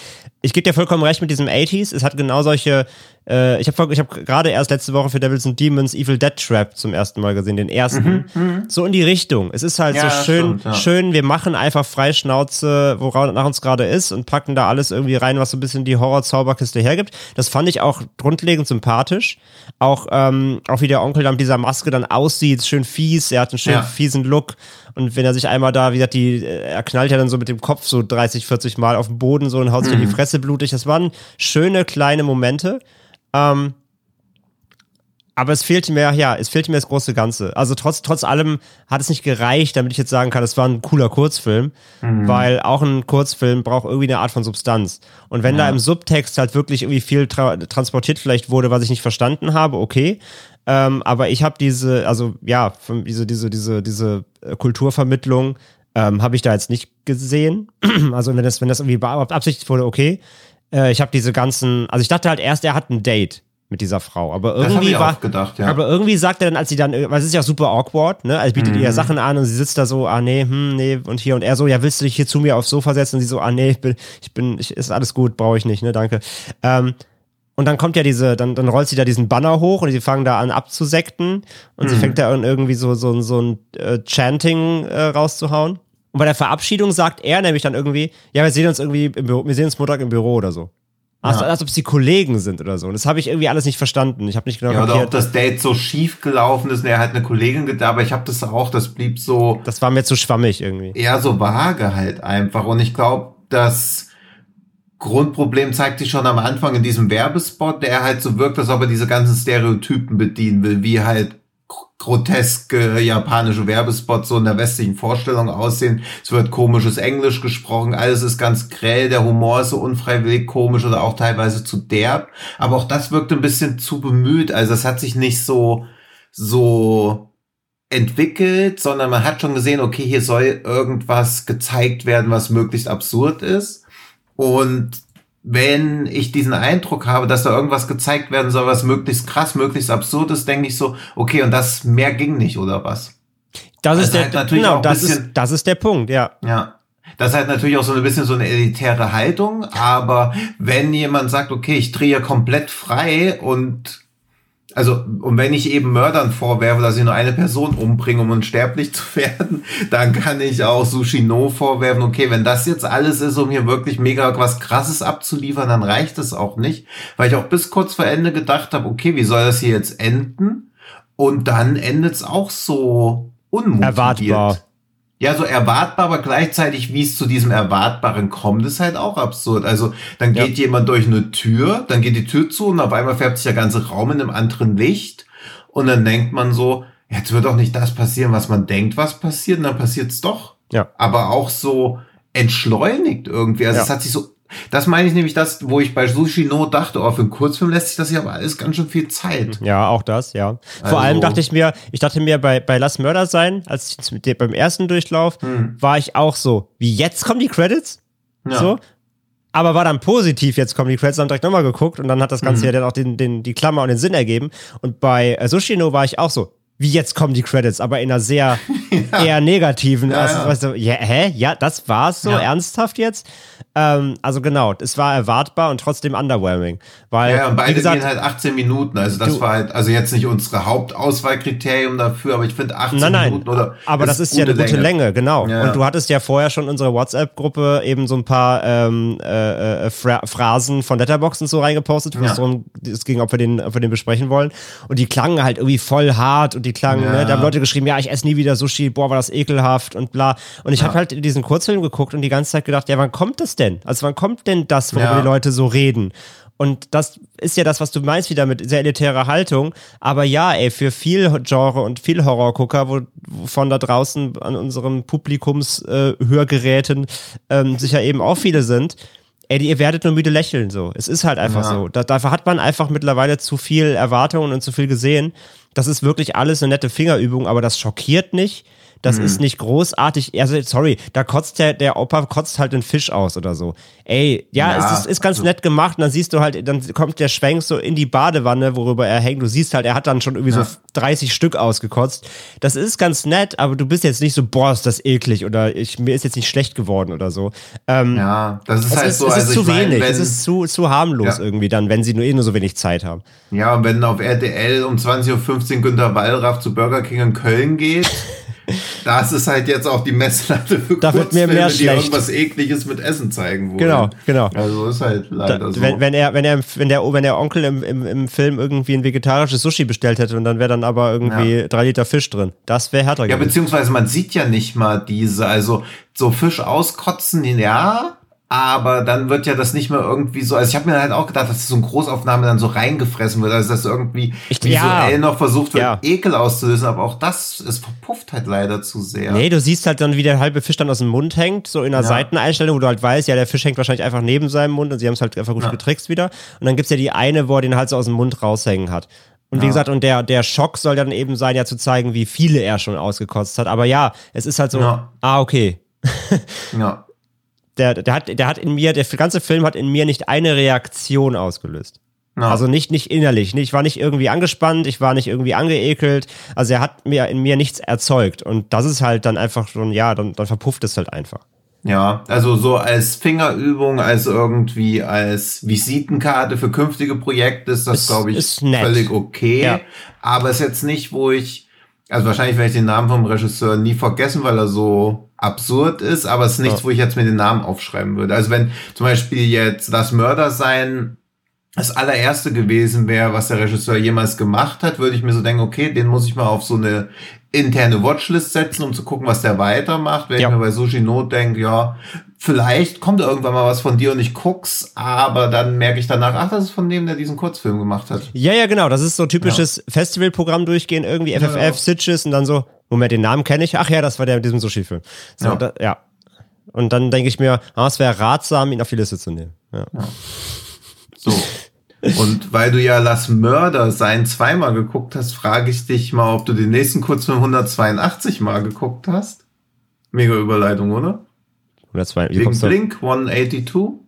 Speaker 1: Ich gebe dir vollkommen recht mit diesem 80s. Es hat genau solche äh, ich habe ich hab gerade erst letzte Woche für Devils and Demons Evil Dead Trap zum ersten Mal gesehen, den ersten. Mhm, mhm. so in die Richtung. Es ist halt ja, so schön, stimmt, ja. schön, wir machen einfach Freischnauze, woran nach uns gerade ist und packen da alles irgendwie rein, was so ein bisschen die Horror-Zauberkiste hergibt. Das fand ich auch grundlegend sympathisch. Auch, ähm, auch wie der Onkel dann mit dieser Maske dann aussieht, schön fies, er hat einen schön ja. fiesen Look. Und wenn er sich einmal da, wie gesagt, die, äh, er knallt ja dann so mit dem Kopf so 30, 40 Mal auf den Boden so und haut sich mhm. in die. Fresse blutig. Das waren schöne kleine Momente. Ähm, aber es fehlte mir, ja, es fehlte mir das große Ganze. Also trotz, trotz allem hat es nicht gereicht, damit ich jetzt sagen kann, es war ein cooler Kurzfilm, mhm. weil auch ein Kurzfilm braucht irgendwie eine Art von Substanz. Und wenn ja. da im Subtext halt wirklich irgendwie viel tra transportiert vielleicht wurde, was ich nicht verstanden habe, okay. Ähm, aber ich habe diese, also ja, diese, diese, diese, diese äh, Kulturvermittlung ähm, habe ich da jetzt nicht gesehen. also wenn das, wenn das irgendwie beabsichtigt wurde, okay. Äh, ich habe diese ganzen, also ich dachte halt erst, er hat ein Date mit dieser Frau. Aber irgendwie war,
Speaker 2: gedacht, ja.
Speaker 1: aber irgendwie sagt er dann, als sie dann, weil es ist ja super awkward, ne? Also bietet mhm. ihr Sachen an und sie sitzt da so, ah nee, hm, nee, und hier und er so, ja, willst du dich hier zu mir aufs Sofa setzen? Und sie so, ah nee, ich bin, ich bin, ich, ist alles gut, brauche ich nicht, ne, danke. Ähm, und dann kommt ja diese, dann, dann rollt sie da diesen Banner hoch und sie fangen da an abzusekten und mhm. sie fängt da irgendwie so, so, so ein äh, Chanting äh, rauszuhauen. Und bei der Verabschiedung sagt er nämlich dann irgendwie, ja, wir sehen uns irgendwie im Büro, wir sehen uns Montag im Büro oder so. Also, ja. als ob sie Kollegen sind oder so. Und das habe ich irgendwie alles nicht verstanden. Ich habe nicht genau
Speaker 2: ja, kapiert. Oder ob das Date so schief gelaufen ist und er hat eine Kollegin gedacht, aber ich habe das auch, das blieb so.
Speaker 1: Das war mir zu schwammig irgendwie.
Speaker 2: Ja, so vage halt einfach. Und ich glaube, das Grundproblem zeigt sich schon am Anfang in diesem Werbespot, der halt so wirkt, als ob er diese ganzen Stereotypen bedienen will, wie halt groteske japanische Werbespots so in der westlichen Vorstellung aussehen. Es wird komisches Englisch gesprochen, alles ist ganz grell, der Humor ist so unfreiwillig komisch oder auch teilweise zu derb. Aber auch das wirkt ein bisschen zu bemüht. Also es hat sich nicht so, so entwickelt, sondern man hat schon gesehen, okay, hier soll irgendwas gezeigt werden, was möglichst absurd ist. Und wenn ich diesen Eindruck habe, dass da irgendwas gezeigt werden soll, was möglichst krass, möglichst absurd ist, denke ich so, okay, und das mehr ging nicht, oder was?
Speaker 1: Das ist also der, halt genau, das bisschen, ist, das ist der Punkt, ja.
Speaker 2: Ja. Das ist halt natürlich auch so ein bisschen so eine elitäre Haltung, aber wenn jemand sagt, okay, ich drehe komplett frei und also, und wenn ich eben Mördern vorwerfe, dass sie nur eine Person umbringen, um unsterblich zu werden, dann kann ich auch Sushino vorwerfen, okay, wenn das jetzt alles ist, um hier wirklich mega was krasses abzuliefern, dann reicht es auch nicht. Weil ich auch bis kurz vor Ende gedacht habe, okay, wie soll das hier jetzt enden? Und dann endet es auch so unmotiviert.
Speaker 1: Erwartbar
Speaker 2: ja, so erwartbar, aber gleichzeitig, wie es zu diesem Erwartbaren kommt, ist halt auch absurd. Also dann geht ja. jemand durch eine Tür, dann geht die Tür zu und auf einmal färbt sich der ganze Raum in einem anderen Licht und dann denkt man so, jetzt wird doch nicht das passieren, was man denkt, was passiert, und dann passiert's doch.
Speaker 1: Ja.
Speaker 2: Aber auch so entschleunigt irgendwie. Also ja. es hat sich so das meine ich nämlich das, wo ich bei Sushi No dachte, oh, für einen Kurzfilm lässt sich das ja aber alles ganz schön viel Zeit.
Speaker 1: Ja, auch das, ja. Also. Vor allem dachte ich mir, ich dachte mir bei, bei Lass Mörder sein, als ich beim ersten Durchlauf, hm. war ich auch so, wie jetzt kommen die Credits? Ja. So. Aber war dann positiv, jetzt kommen die Credits, dann direkt nochmal geguckt und dann hat das Ganze mhm. ja dann auch den, den, die Klammer und den Sinn ergeben. Und bei äh, Sushino war ich auch so, wie jetzt kommen die Credits, aber in einer sehr eher negativen.
Speaker 2: Ja,
Speaker 1: also,
Speaker 2: ja.
Speaker 1: weißt du, ja, hä? Ja, das war's so?
Speaker 2: Ja.
Speaker 1: Ernsthaft jetzt? Ähm, also genau, es war erwartbar und trotzdem underwhelming. Weil,
Speaker 2: Ja, beide
Speaker 1: gesagt,
Speaker 2: gehen halt 18 Minuten. Also das
Speaker 1: Du-
Speaker 2: war halt, also jetzt nicht unsere Hauptauswahlkriterium dafür, aber ich finde 18
Speaker 1: Nein, nein,
Speaker 2: Minuten oder.
Speaker 1: aber das ist ja eine gute Länge, genau.
Speaker 2: Ja,
Speaker 1: und
Speaker 2: ja.
Speaker 1: du hattest ja vorher schon unsere WhatsApp-Gruppe eben so ein paar ähm, äh, äh, Phrasen von Letterboxd und so reingepostet, wo
Speaker 2: Ja.
Speaker 1: es darum es ging, ob wir, den, ob wir den besprechen wollen. Und die klangen halt irgendwie voll hart und die klangen,
Speaker 2: Ja.
Speaker 1: ne, da haben Leute geschrieben, ja, ich esse nie wieder Sushi, boah, war das ekelhaft und bla. Und ich habe halt diesen Kurzfilm geguckt und die ganze Zeit gedacht, ja, wann kommt das denn? Also wann kommt denn das, worüber
Speaker 2: Ja.
Speaker 1: die Leute so reden? Und das ist ja das, was du meinst, wieder mit sehr elitärer Haltung. Aber ja, ey, für viel Genre und viel Horrorgucker, wo, wovon da draußen an unserem Publikumshörgeräten äh, ähm, sicher eben auch viele sind, ey, ihr werdet nur müde lächeln so. Es ist halt einfach
Speaker 2: Ja.
Speaker 1: so. Da, dafür hat man einfach mittlerweile zu viel Erwartungen und zu viel gesehen. Das ist wirklich alles eine nette Fingerübung, aber das schockiert nicht. Das
Speaker 2: Mhm.
Speaker 1: ist nicht großartig. Also, sorry, da kotzt der, der Opa kotzt halt den Fisch aus oder so. Ey, ja,
Speaker 2: Ja,
Speaker 1: es ist, ist ganz
Speaker 2: also-
Speaker 1: nett gemacht. Und dann siehst du halt, dann kommt der Schwenk so in die Badewanne, worüber er hängt. Du siehst halt, er hat dann schon irgendwie
Speaker 2: Ja.
Speaker 1: so 30 Stück ausgekotzt. Das ist ganz nett, aber du bist jetzt nicht so, boah, ist das eklig oder ich, mir ist jetzt nicht schlecht geworden oder so. Ähm,
Speaker 2: Ja, das ist halt
Speaker 1: ist,
Speaker 2: so.
Speaker 1: es ist
Speaker 2: also
Speaker 1: zu
Speaker 2: ich mein,
Speaker 1: wenig,
Speaker 2: wenn,
Speaker 1: es ist zu, zu harmlos
Speaker 2: Ja.
Speaker 1: irgendwie dann, wenn sie nur eh nur so wenig Zeit haben.
Speaker 2: Ja, und wenn auf RTL um 20.15 Uhr Günter Wallraff zu Burger King in Köln geht, das ist halt jetzt auch die Messlatte für
Speaker 1: Da wird mir mehr
Speaker 2: die
Speaker 1: schlecht.
Speaker 2: irgendwas Ekliges mit Essen zeigen wollen.
Speaker 1: Genau, genau.
Speaker 2: Also ist halt leider
Speaker 1: Da,
Speaker 2: so.
Speaker 1: wenn, wenn er, wenn er, wenn der, wenn der Onkel im, im, im Film irgendwie ein vegetarisches Sushi bestellt hätte und dann wäre dann aber irgendwie drei Liter Fisch drin. Das wäre härter
Speaker 2: ja,
Speaker 1: gewesen.
Speaker 2: beziehungsweise man sieht ja nicht mal diese, also so Fisch auskotzen, ja, aber dann wird ja das nicht mehr irgendwie so, also ich habe mir halt auch gedacht, dass so eine Großaufnahme dann so reingefressen wird, also dass irgendwie
Speaker 1: Ich-
Speaker 2: visuell
Speaker 1: ja.
Speaker 2: noch versucht wird,
Speaker 1: Ja.
Speaker 2: Ekel auszulösen, aber auch das, es verpufft halt leider zu sehr.
Speaker 1: Nee, du siehst halt dann, wie der halbe Fisch dann aus dem Mund hängt, so in einer
Speaker 2: Ja.
Speaker 1: Seiteneinstellung, wo du halt weißt, ja, der Fisch hängt wahrscheinlich einfach neben seinem Mund und sie haben es halt einfach gut getrickst wieder. Und dann gibt's ja die eine, wo er den halt so aus dem Mund raushängen hat. Und wie gesagt, und der, der Schock soll dann eben sein, ja zu zeigen, wie viele er schon ausgekotzt hat. Aber ja, es ist halt so, ah, okay.
Speaker 2: Ja.
Speaker 1: Der, der, hat, der hat in mir, der ganze Film hat in mir nicht eine Reaktion ausgelöst.
Speaker 2: Ja.
Speaker 1: Also nicht, nicht innerlich. Ich war nicht irgendwie angespannt, ich war nicht irgendwie angeekelt. Also er hat mir in mir nichts erzeugt. Und das ist halt dann einfach schon, ja, dann, dann verpufft es halt einfach.
Speaker 2: Ja, also so als Fingerübung, als irgendwie als Visitenkarte für künftige Projekte ist das, glaube ich, völlig okay.
Speaker 1: Ja.
Speaker 2: Aber ist jetzt nicht, wo ich, also wahrscheinlich werde ich den Namen vom Regisseur nie vergessen, weil er so absurd ist, aber es ist nichts,
Speaker 1: Ja.
Speaker 2: wo ich jetzt mir den Namen aufschreiben würde. Also wenn zum Beispiel jetzt das Mörder sein das allererste gewesen wäre, was der Regisseur jemals gemacht hat, würde ich mir so denken, okay, den muss ich mal auf so eine interne Watchlist setzen, um zu gucken, was der weitermacht. Wenn
Speaker 1: Ja.
Speaker 2: ich mir bei Sushi Not denke, ja, vielleicht kommt irgendwann mal was von dir und ich guck's, aber dann merke ich danach, ach, das ist von dem, der diesen Kurzfilm gemacht hat.
Speaker 1: Ja, ja, genau. Das ist so typisches Festivalprogramm durchgehen, irgendwie FFF,
Speaker 2: Ja.
Speaker 1: Sitches und dann so, Moment, den Namen kenne ich. Ach ja, das war der mit diesem Sushi-Film. So,
Speaker 2: Ja.
Speaker 1: Da, ja. Und dann denke ich mir, ah, es wäre ratsam, ihn auf die Liste zu nehmen. Ja.
Speaker 2: So. Und weil du ja Lass Mörder sein zweimal geguckt hast, frage ich dich mal, ob du den nächsten Kurzfilm 182 mal geguckt hast. Mega Überleitung, oder?
Speaker 1: Oder zwei. Wie
Speaker 2: Blink,
Speaker 1: kommst du?
Speaker 2: Blink 182?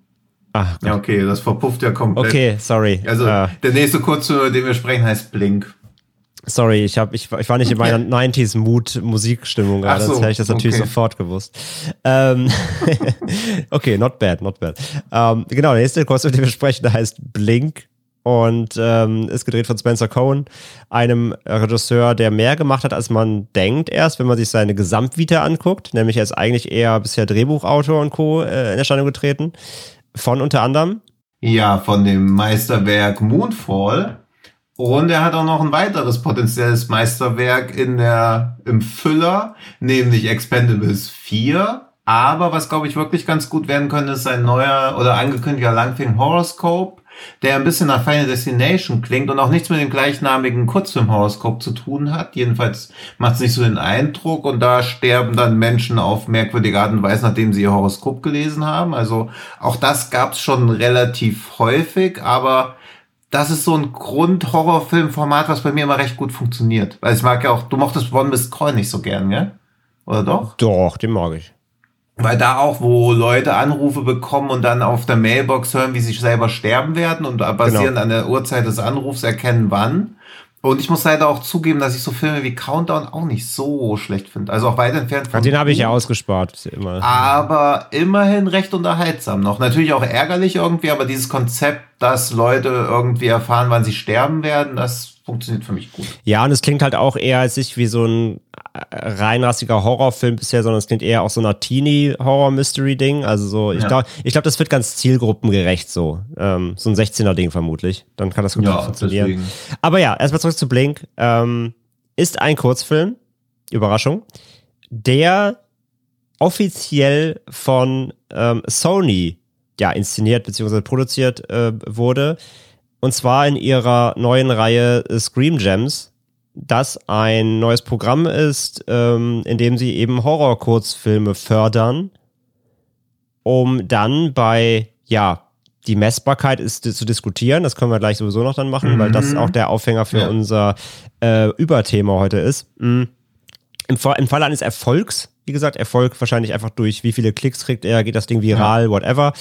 Speaker 1: Ach,
Speaker 2: Ja, okay, das verpufft ja komplett.
Speaker 1: okay, sorry.
Speaker 2: Also
Speaker 1: Äh,
Speaker 2: der nächste Kurzfilm, über den wir sprechen, heißt Blink.
Speaker 1: Sorry, ich, hab, ich, war- ich war nicht in meiner 90s-Mood-Musikstimmung gerade,
Speaker 2: so,
Speaker 1: sonst hätte ich das natürlich
Speaker 2: okay.
Speaker 1: sofort gewusst. Ähm, okay, not bad, not bad. Ähm, genau, der nächste Kurs, über den wir sprechen, der heißt Blink und ähm, ist gedreht von Spencer Cohen, einem Regisseur, der mehr gemacht hat, als man denkt erst, wenn man sich seine Gesamtvita anguckt. Nämlich er ist eigentlich eher bisher Drehbuchautor und Co. Äh, in Erscheinung getreten. Von unter anderem
Speaker 2: Ja, von dem Meisterwerk Moonfall. Und er hat auch noch ein weiteres potenzielles Meisterwerk in der, im Füller, nämlich Expendables 4. Aber was, glaube ich, wirklich ganz gut werden könnte, ist ein neuer oder angekündigter Langfilm Horoscope, der ein bisschen nach Final Destination klingt und auch nichts mit dem gleichnamigen Kurzfilm Horoscope zu tun hat. Jedenfalls macht es nicht so den Eindruck und da sterben dann Menschen auf merkwürdige Art und Weise, nachdem sie ihr Horoskop gelesen haben. Also auch das gab es schon relativ häufig, aber das ist so ein Grund-Horrorfilm-Format, was bei mir immer recht gut funktioniert. Weil ich mag ja auch, du mochtest One Miss Call nicht so gern, gell? Oder doch?
Speaker 1: Doch, den mag ich.
Speaker 2: Weil da auch, wo Leute Anrufe bekommen und dann auf der Mailbox hören, wie sie selber sterben werden und basierend an der Uhrzeit des Anrufs erkennen, wann. Und ich muss leider auch zugeben, dass ich so Filme wie Countdown auch nicht so schlecht finde. Also auch weit entfernt
Speaker 1: von. Den habe ich ja ausgespart.
Speaker 2: Immer. Aber immerhin recht unterhaltsam noch. Natürlich auch ärgerlich irgendwie, aber dieses Konzept, dass Leute irgendwie erfahren, wann sie sterben werden, das funktioniert für mich gut.
Speaker 1: Ja, und es klingt halt auch eher als nicht wie so ein reinrassiger Horrorfilm bisher, sondern es klingt eher auch so einer Teenie-Horror-Mystery-Ding. Also so, ich ja. glaube, ich glaube, das wird ganz zielgruppengerecht so. Ähm, so ein 16er-Ding vermutlich. Dann kann das gut ja, funktionieren. Deswegen. Aber ja, erstmal zurück zu Blink. Ähm, ist ein Kurzfilm, Überraschung, der offiziell von ähm, Sony ja inszeniert bzw. produziert äh, wurde und zwar in ihrer neuen Reihe Scream Gems, das ein neues Programm ist, ähm, in dem sie eben Horror-Kurzfilme fördern, um dann bei, ja, die Messbarkeit ist zu diskutieren, das können wir gleich sowieso noch dann machen, mhm. weil das mhm. auch der Aufhänger für ja. unser äh, Überthema heute ist. Mhm. Im, Im Falle eines Erfolgs wie gesagt, Erfolg wahrscheinlich einfach durch, wie viele Klicks kriegt er, geht das Ding viral, ja. whatever.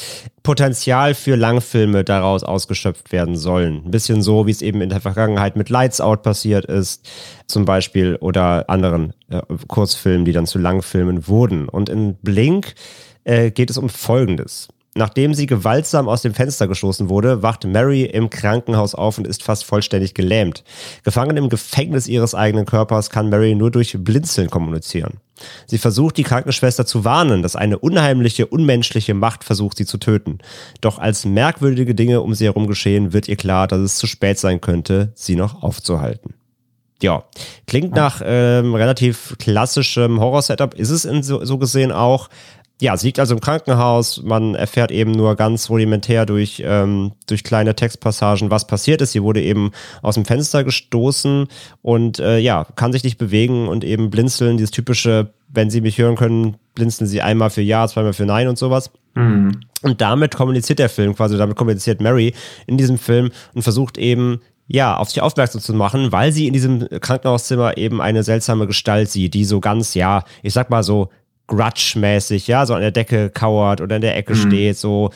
Speaker 1: Potenzial für Langfilme daraus ausgeschöpft werden sollen. Ein bisschen so, wie es eben in der Vergangenheit mit Lights Out passiert ist, zum Beispiel, oder anderen äh, Kurzfilmen, die dann zu Langfilmen wurden. Und in Blink äh, geht es um Folgendes. Nachdem sie gewaltsam aus dem Fenster gestoßen wurde, wacht Mary im Krankenhaus auf und ist fast vollständig gelähmt. Gefangen im Gefängnis ihres eigenen Körpers kann Mary nur durch Blinzeln kommunizieren. Sie versucht, die Krankenschwester zu warnen, dass eine unheimliche, unmenschliche Macht versucht, sie zu töten. Doch als merkwürdige Dinge um sie herum geschehen, wird ihr klar, dass es zu spät sein könnte, sie noch aufzuhalten. Ja, klingt nach ähm, relativ klassischem Horror-Setup, ist es in so, so gesehen auch ja, sie liegt also im Krankenhaus. Man erfährt eben nur ganz rudimentär durch, ähm, durch kleine Textpassagen, was passiert ist. Sie wurde eben aus dem Fenster gestoßen und äh, ja, kann sich nicht bewegen und eben blinzeln. Dieses typische, wenn Sie mich hören können, blinzeln Sie einmal für Ja, zweimal für Nein und sowas. Mhm. Und damit kommuniziert der Film quasi, damit kommuniziert Mary in diesem Film und versucht eben ja, auf sich aufmerksam zu machen, weil sie in diesem Krankenhauszimmer eben eine seltsame Gestalt sieht, die so ganz, ja, ich sag mal so Grudge-mäßig, ja, so an der Decke kauert oder in der Ecke mhm. steht, so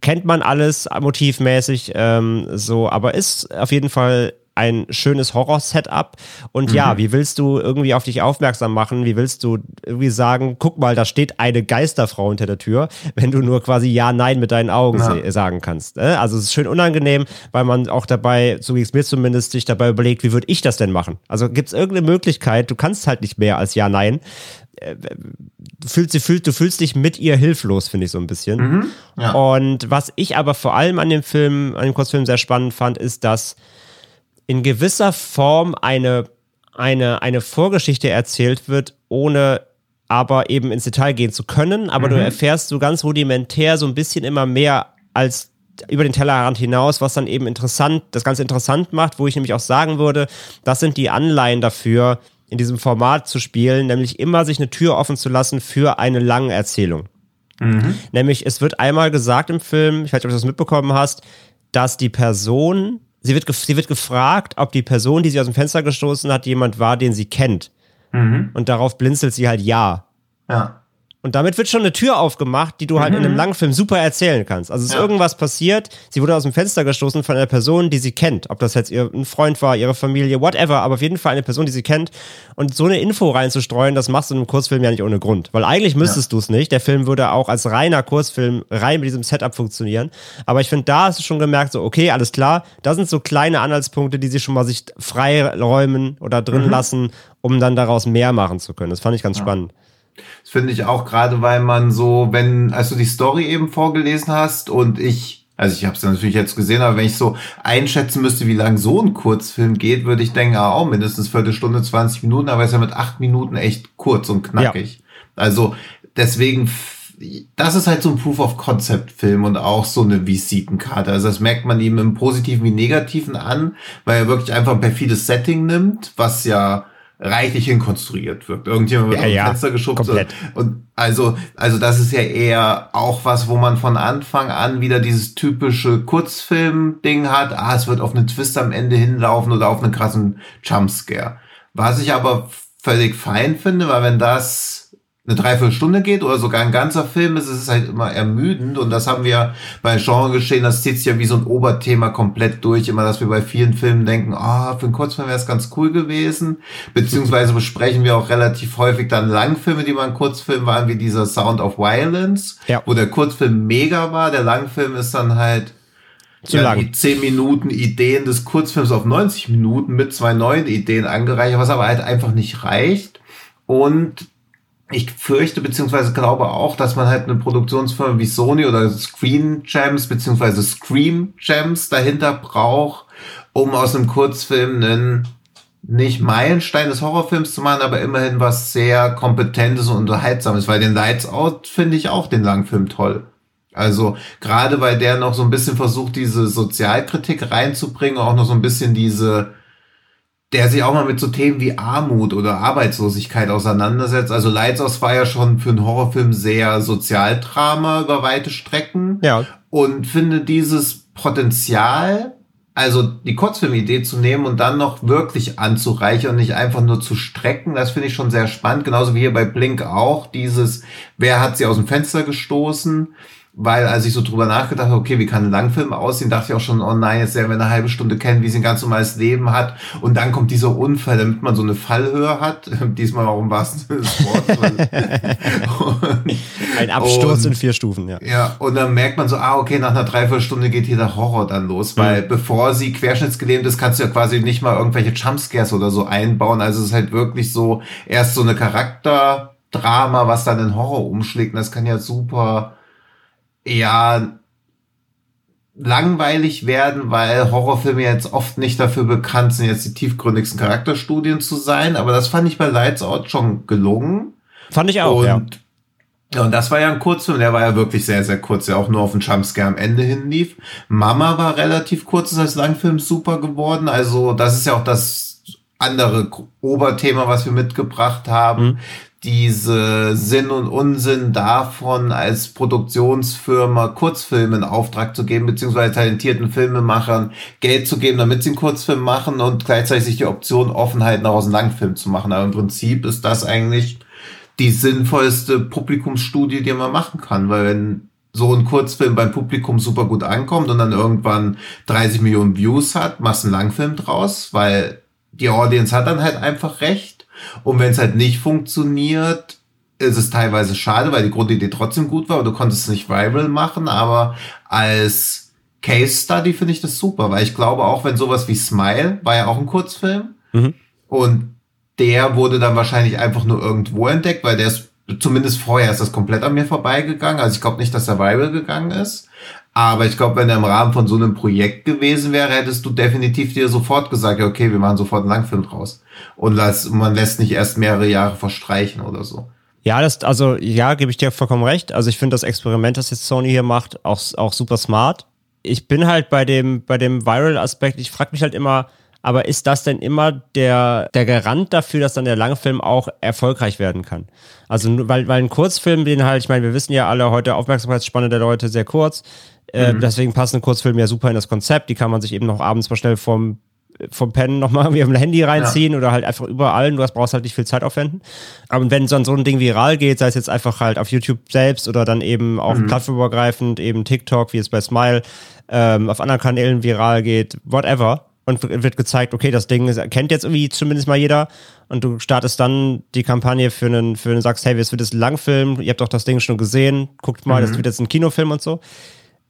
Speaker 1: kennt man alles motivmäßig, ähm, so, aber ist auf jeden Fall ein schönes Horror-Setup. Und mhm. ja, wie willst du irgendwie auf dich aufmerksam machen? Wie willst du irgendwie sagen, guck mal, da steht eine Geisterfrau hinter der Tür, wenn du nur quasi Ja, Nein mit deinen Augen ja. sagen kannst? Äh? Also es ist schön unangenehm, weil man auch dabei, so wie es mir zumindest, sich dabei überlegt, wie würde ich das denn machen? Also gibt es irgendeine Möglichkeit, du kannst halt nicht mehr als Ja, Nein du fühlst, du fühlst, du fühlst dich mit ihr hilflos, finde ich so ein bisschen. Mhm, ja. Und was ich aber vor allem an dem Film, an dem Kurzfilm sehr spannend fand, ist, dass in gewisser Form eine, eine, eine Vorgeschichte erzählt wird, ohne aber eben ins Detail gehen zu können. Aber mhm. du erfährst so ganz rudimentär so ein bisschen immer mehr als über den Tellerrand hinaus, was dann eben interessant, das Ganze interessant macht, wo ich nämlich auch sagen würde, das sind die Anleihen dafür, in diesem Format zu spielen, nämlich immer sich eine Tür offen zu lassen für eine lange Erzählung. Mhm. Nämlich, es wird einmal gesagt im Film, ich weiß nicht, ob du das mitbekommen hast, dass die Person, sie wird, sie wird gefragt, ob die Person, die sie aus dem Fenster gestoßen hat, jemand war, den sie kennt. Mhm. Und darauf blinzelt sie halt ja. Ja. Und damit wird schon eine Tür aufgemacht, die du halt mhm. in einem mhm. langen Film super erzählen kannst. Also ist ja. irgendwas passiert, sie wurde aus dem Fenster gestoßen von einer Person, die sie kennt. Ob das jetzt ihr ein Freund war, ihre Familie, whatever, aber auf jeden Fall eine Person, die sie kennt. Und so eine Info reinzustreuen, das machst du in einem Kurzfilm ja nicht ohne Grund. Weil eigentlich müsstest ja. du es nicht. Der Film würde auch als reiner Kurzfilm rein mit diesem Setup funktionieren. Aber ich finde, da hast du schon gemerkt, so, okay, alles klar, da sind so kleine Anhaltspunkte, die sie schon mal sich freiräumen oder drin mhm. lassen, um dann daraus mehr machen zu können. Das fand ich ganz ja. spannend.
Speaker 2: Das finde ich auch gerade, weil man so, wenn, als du die Story eben vorgelesen hast und ich, also ich habe es natürlich jetzt gesehen, aber wenn ich so einschätzen müsste, wie lang so ein Kurzfilm geht, würde ich denken, ah, auch mindestens Viertelstunde, 20 Minuten, aber ist ja mit acht Minuten echt kurz und knackig. Ja. Also deswegen das ist halt so ein Proof of Concept Film und auch so eine Visitenkarte. Also das merkt man ihm im Positiven wie Negativen an, weil er wirklich einfach ein perfides Setting nimmt, was ja reichlich hinkonstruiert wirkt. Irgendjemand wird ja, dem Fenster geschubst. Komplett. Und also, also das ist ja eher auch was, wo man von Anfang an wieder dieses typische Kurzfilm-Ding hat. Ah, es wird auf einen Twist am Ende hinlaufen oder auf einen krassen Jumpscare. Was ich aber völlig fein finde, weil wenn das eine Dreiviertelstunde geht oder sogar ein ganzer Film ist, ist es halt immer ermüdend und das haben wir bei Genre geschehen, das zieht sich ja wie so ein Oberthema komplett durch, immer, dass wir bei vielen Filmen denken, ah, oh, für einen Kurzfilm wäre es ganz cool gewesen, beziehungsweise besprechen wir auch relativ häufig dann Langfilme, die mal ein Kurzfilm waren, wie dieser Sound of Violence, ja. wo der Kurzfilm mega war, der Langfilm ist dann halt zu ja, lang. die 10 Minuten Ideen des Kurzfilms auf 90 Minuten mit zwei neuen Ideen angereicht, was aber halt einfach nicht reicht und ich fürchte beziehungsweise glaube auch, dass man halt eine Produktionsfirma wie Sony oder Screen Gems beziehungsweise Scream Gems dahinter braucht, um aus einem Kurzfilm einen nicht Meilenstein des Horrorfilms zu machen, aber immerhin was sehr kompetentes und unterhaltsames, weil den Lights Out finde ich auch den Langfilm toll. Also gerade weil der noch so ein bisschen versucht, diese Sozialkritik reinzubringen, auch noch so ein bisschen diese der sich auch mal mit so Themen wie Armut oder Arbeitslosigkeit auseinandersetzt. Also Lighthouse war ja schon für einen Horrorfilm sehr Sozialdrama über weite Strecken.
Speaker 1: Ja.
Speaker 2: Und finde dieses Potenzial, also die Kurzfilmidee zu nehmen und dann noch wirklich anzureichern und nicht einfach nur zu strecken, das finde ich schon sehr spannend. Genauso wie hier bei Blink auch dieses, wer hat sie aus dem Fenster gestoßen? Weil als ich so drüber nachgedacht habe, okay, wie kann ein Langfilm aussehen, dachte ich auch schon, oh nein, jetzt werden wir eine halbe Stunde kennen, wie sie ein ganz normales Leben hat. Und dann kommt dieser Unfall, damit man so eine Fallhöhe hat. Diesmal auch im wahrsten Sinne des Wortes.
Speaker 1: ein Absturz und, in vier Stufen, ja.
Speaker 2: Ja, und dann merkt man so, ah, okay, nach einer Dreiviertelstunde geht hier der Horror dann los, weil mhm. bevor sie querschnittsgelähmt ist, kannst du ja quasi nicht mal irgendwelche Jumpscares oder so einbauen. Also es ist halt wirklich so, erst so eine Charakterdrama, was dann in Horror umschlägt. Und das kann ja super ja langweilig werden, weil Horrorfilme jetzt oft nicht dafür bekannt sind, jetzt die tiefgründigsten Charakterstudien zu sein. Aber das fand ich bei Lights Out schon gelungen.
Speaker 1: Fand ich auch,
Speaker 2: und,
Speaker 1: ja.
Speaker 2: Ja, und das war ja ein Kurzfilm, der war ja wirklich sehr, sehr kurz, der auch nur auf den Jumpscare am Ende hinlief. Mama war relativ kurz, ist als Langfilm super geworden. Also, das ist ja auch das andere Oberthema, was wir mitgebracht haben. Mhm diese Sinn und Unsinn davon, als Produktionsfirma Kurzfilme in Auftrag zu geben, beziehungsweise talentierten Filmemachern Geld zu geben, damit sie einen Kurzfilm machen und gleichzeitig sich die Option offen halten, daraus einen Langfilm zu machen. Aber im Prinzip ist das eigentlich die sinnvollste Publikumsstudie, die man machen kann, weil wenn so ein Kurzfilm beim Publikum super gut ankommt und dann irgendwann 30 Millionen Views hat, machst einen Langfilm draus, weil die Audience hat dann halt einfach recht und wenn es halt nicht funktioniert, ist es teilweise schade, weil die Grundidee trotzdem gut war und du konntest es nicht viral machen, aber als Case Study finde ich das super, weil ich glaube auch, wenn sowas wie Smile war ja auch ein Kurzfilm mhm. und der wurde dann wahrscheinlich einfach nur irgendwo entdeckt, weil der ist zumindest vorher ist das komplett an mir vorbeigegangen. Also ich glaube nicht, dass er viral gegangen ist. Aber ich glaube, wenn er im Rahmen von so einem Projekt gewesen wäre, hättest du definitiv dir sofort gesagt, okay, wir machen sofort einen Langfilm draus. Und man lässt nicht erst mehrere Jahre verstreichen oder so.
Speaker 1: Ja, das, also ja, gebe ich dir vollkommen recht. Also ich finde das Experiment, das jetzt Sony hier macht, auch, auch super smart. Ich bin halt bei dem, bei dem Viral-Aspekt, ich frage mich halt immer, aber ist das denn immer der, der Garant dafür, dass dann der Langfilm auch erfolgreich werden kann? Also, weil, weil ein Kurzfilm, den halt, ich meine, wir wissen ja alle heute, Aufmerksamkeitsspanne der Leute sehr kurz. Äh, mhm. Deswegen passen Kurzfilme ja super in das Konzept. Die kann man sich eben noch abends mal schnell vom, vom Pennen nochmal irgendwie auf dem Handy reinziehen ja. oder halt einfach überall. Du brauchst halt nicht viel Zeit aufwenden. Aber wenn so ein Ding viral geht, sei es jetzt einfach halt auf YouTube selbst oder dann eben auch mhm. plattformübergreifend, eben TikTok, wie es bei Smile, ähm, auf anderen Kanälen viral geht, whatever und wird gezeigt, okay, das Ding ist, kennt jetzt irgendwie zumindest mal jeder und du startest dann die Kampagne für einen, für einen sagst, hey, es wird jetzt ein Langfilm, ihr habt doch das Ding schon gesehen, guckt mal, mhm. das wird jetzt ein Kinofilm und so.